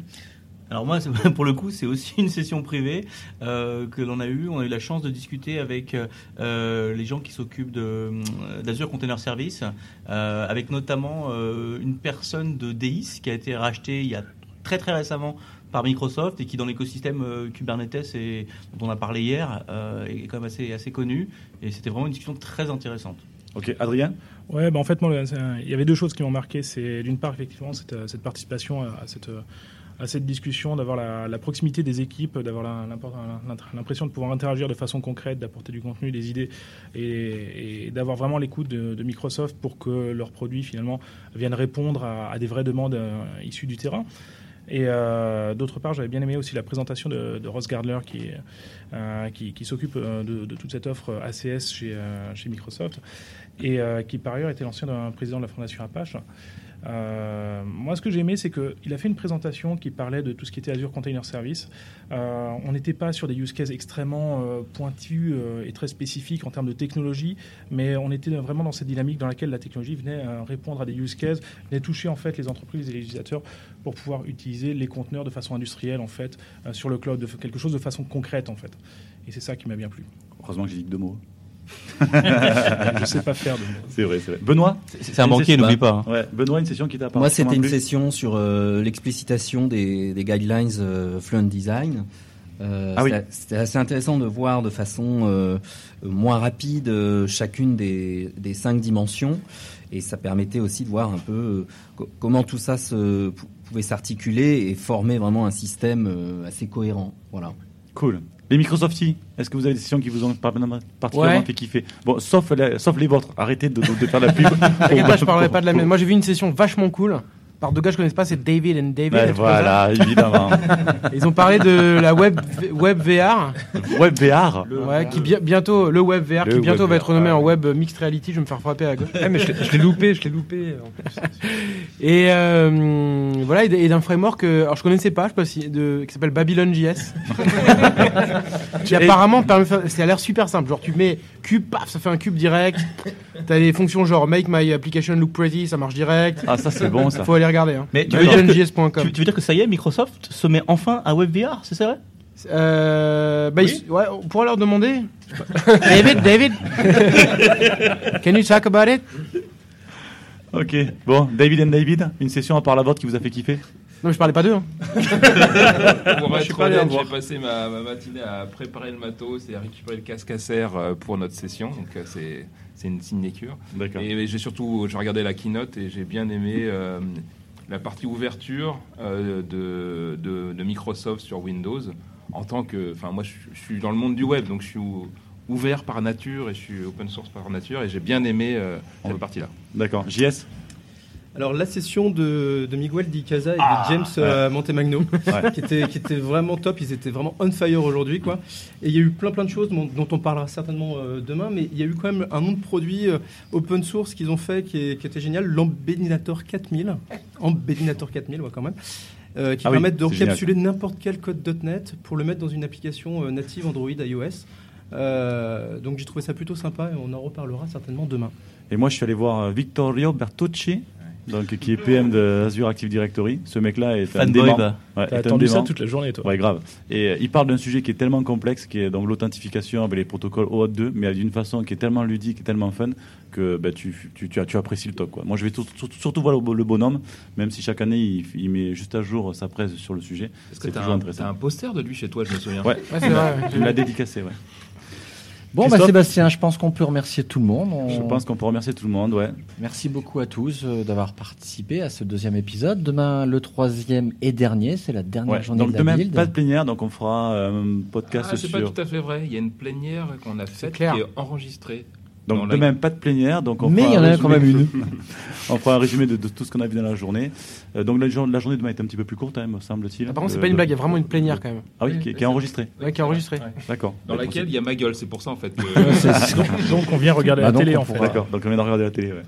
Alors moi, pour le coup, c'est aussi une session privée euh, que l'on a eue. On a eu la chance de discuter avec euh, les gens qui s'occupent d'Azure Container Service, euh, avec notamment euh, une personne de Deis qui a été rachetée il y a très très récemment par Microsoft et qui dans l'écosystème euh, Kubernetes et dont on a parlé hier euh, est quand même assez, assez connu. Et c'était vraiment une discussion très intéressante. Ok, Adrien? Ouais, bah en fait, moi, il y avait deux choses qui m'ont marqué. C'est d'une part, effectivement, cette, euh, cette participation à, à cette, à cette discussion, d'avoir la, la proximité des équipes, d'avoir l'impression de pouvoir interagir de façon concrète, d'apporter du contenu, des idées, et, et d'avoir vraiment l'écoute de, de Microsoft pour que leurs produits, finalement, viennent répondre à, à des vraies demandes euh, issues du terrain. Et euh, d'autre part, j'avais bien aimé aussi la présentation de, Ross Gardler qui, euh, s'occupe euh, de, toute cette offre ACS chez, chez Microsoft et qui par ailleurs était l'ancien président de la Fondation Apache. Euh, moi, ce que j'ai aimé, c'est qu'il a fait une présentation qui parlait de tout ce qui était Azure Container Service. Euh, on n'était pas sur des use cases extrêmement euh, pointus euh, et très spécifiques en termes de technologie, mais on était vraiment dans cette dynamique dans laquelle la technologie venait répondre à des use cases, venait toucher en fait les entreprises et les utilisateurs pour pouvoir utiliser les conteneurs de façon industrielle en fait sur le cloud, quelque chose de façon concrète en fait. Et c'est ça qui m'a bien plu. Heureusement que j'ai dit que deux mots. Je sais pas faire. C'est vrai, c'est vrai. Benoît C'est un banquier, session- n'oublie pas. Ouais, Benoît, une session qui t'a Moi, c'était une session sur euh, l'explicitation des, des guidelines euh, Fluent Design. Euh, Ah oui. c'était- assez intéressant de voir de façon euh, moins rapide euh, chacune des, des cinq dimensions. Et ça permettait aussi de voir un peu co- comment tout ça se, pou- pouvait s'articuler et former vraiment un système assez cohérent. Voilà. Cool. Les Microsofties, est-ce que vous avez des sessions qui vous ont par- particulièrement Ouais. fait kiffer Bon, sauf, les- sauf les vôtres. Arrêtez de, faire la pub. T'inquiète pas, je parlerai pas de la mienne. Moi, j'ai vu une session vachement cool. Par deux gars que je connais pas, c'est David and David. Comme voilà, évidemment. Ils ont parlé de la web, web VR. Web VR Ouais, qui bi- bientôt, le web VR, Le qui bientôt web va être renommé ah en web mixed reality. Je vais me faire frapper à gauche. Ouais, mais je l'ai- je l'ai loupé, je l'ai loupé. en plus. Et euh, voilà, et d'un framework, euh, alors je connaissais pas, je sais pas si, de, qui s'appelle Babylon.js. qui apparemment permet, de faire- ça a l'air super simple. Genre, tu mets cube, paf, ça fait un cube direct. T'as des fonctions genre make my application look pretty, ça marche direct. Ah, ça, c'est bon, ça. Faut aller regarder. Hein. Mais tu veux, dire que, tu, tu veux dire que ça y est, Microsoft se met enfin à WebVR, c'est ça vrai Euh, bah, ouais, on pourrait leur demander. David, David, can you talk about it? Ok. Bon, David and David, une session à part la vôtre qui vous a fait kiffer? Non, mais je parlais pas d'eux. hein. Pour Moi, je être suis pas allé honnête, en voir. j'ai passé ma, ma matinée à préparer le matos et à récupérer le casque à serre euh, pour notre session. Donc euh, c'est c'est une signature. D'accord. Et j'ai surtout j'ai regardé la keynote et j'ai bien aimé euh, la partie ouverture euh, de, de, de Microsoft sur Windows. En tant que, enfin moi je, je suis dans le monde du web, donc je suis ou- ouvert par nature et je suis open source par nature et j'ai bien aimé euh, cette partie-là. D'accord. JS Alors la session de, de Miguel Di Casa et Ah, de James euh, ouais. Montemagno, Ouais. qui, était, qui était vraiment top, ils étaient vraiment on fire aujourd'hui. quoi. Et il y a eu plein plein de choses dont, dont on parlera certainement euh, demain, mais il y a eu quand même un nom de produits euh, open source qu'ils ont fait qui, est- qui était génial, l'Ambedinator 4000, Ambedinator 4000 ouais, quand même. euh, qui Ah oui, permettent de c'est génial. recapsuler n'importe quel code .NET pour le mettre dans une application euh, native Android iOS. Euh, donc j'ai trouvé ça plutôt sympa et on en reparlera certainement demain. Et moi, je suis allé voir Vittorio Bertucci, donc qui est PM de Azure Active Directory. Ce mec-là est un Fanboy, dément. va. Ouais, T'as un attendu ça toute la journée, toi. Ouais, grave. Et euh, il parle d'un sujet qui est tellement complexe, qui est donc l'authentification avec les protocoles OAuth 2, mais d'une façon qui est tellement ludique et tellement fun que bah, tu, tu, tu, tu apprécies le talk. Quoi. Moi, je vais tout- tout- surtout voir le, le bonhomme, même si chaque année il, il met juste à jour sa presse sur le sujet. C'est toujours un, intéressant. t'as un poster de lui chez toi, je me souviens Ouais, Ouais, c'est vrai. il me l'a dédicacé. Ouais. Bon, bah, Sébastien, je pense qu'on peut remercier tout le monde. On- Je pense qu'on peut remercier tout le monde. Ouais. Merci beaucoup à tous euh, d'avoir participé à ce deuxième épisode. Demain, le troisième et dernier, c'est la dernière Ouais. journée Donc de la demain, build. pas de plénière, donc on fera un podcast Ah, c'est sur. pas tout à fait vrai. Il y a une plénière qu'on a faite qui est enregistrée. Donc dans la- demain, pas de plénière. Donc on Mais il y en a quand même une. on fera un résumé de, de tout ce qu'on a vu dans la journée. Euh, donc la, la journée de demain est un petit peu plus courte, hein, me semble-t-il. Ah, par contre, c'est Euh, pas une de- blague, il y a vraiment une plénière quand même. Ah oui, qui, est- qui est enregistrée. Ouais, qui est enregistrée. D'accord. Dans laquelle il y a ma gueule, c'est pour ça en fait. que- donc, donc on vient regarder Bah, la donc, télé en fait. D'accord, donc on vient de regarder la télé. ouais.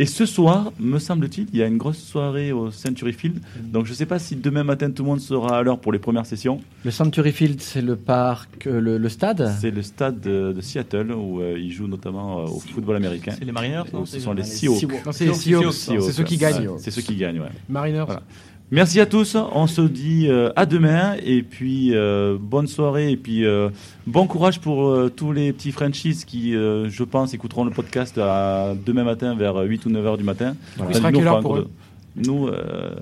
Et ce soir, me semble-t-il, il y a une grosse soirée au Century Field. Donc je ne sais pas si demain matin tout le monde sera à l'heure pour les premières sessions. Le Century Field, c'est le parc, euh, le, le stade? C'est le stade de, de Seattle où euh, ils jouent notamment euh, au football américain. C'est les Mariners, ce sont les Seahawks. C'est les Seahawks. Seahawks, C'est ceux qui gagnent. C'est ceux qui gagnent, ouais. Mariners. Voilà. Merci à tous. On se dit euh, à demain et puis euh, bonne soirée et puis euh, bon courage pour tous les petits Frenchies qui, je pense, écouteront le podcast à demain matin vers 8 ou 9 heures du matin. Il sera quelle heure pour eux? Nous, euh,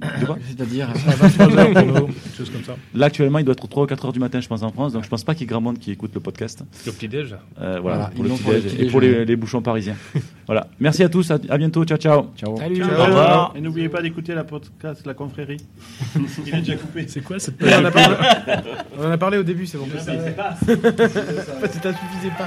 C'est-à-dire. À 23h pour nous, quelque chose comme ça. Là, actuellement, il doit être 3 ou 4 heures du matin, je pense, en France. Donc, je pense pas qu'il y ait grand monde qui écoute le podcast. Le petit-déj. Euh, voilà, Voilà, pour le l'ont petit pour le déj petit et pour les, les bouchons parisiens. voilà. Merci à tous. À, à bientôt. Ciao, ciao. Ciao. Salut. Ciao. Au revoir. Et n'oubliez pas d'écouter la podcast La Confrérie. Il est déjà coupé. C'est quoi cette On en a parlé, on en a parlé au début, c'est bon. Ça, ça suffisait pas.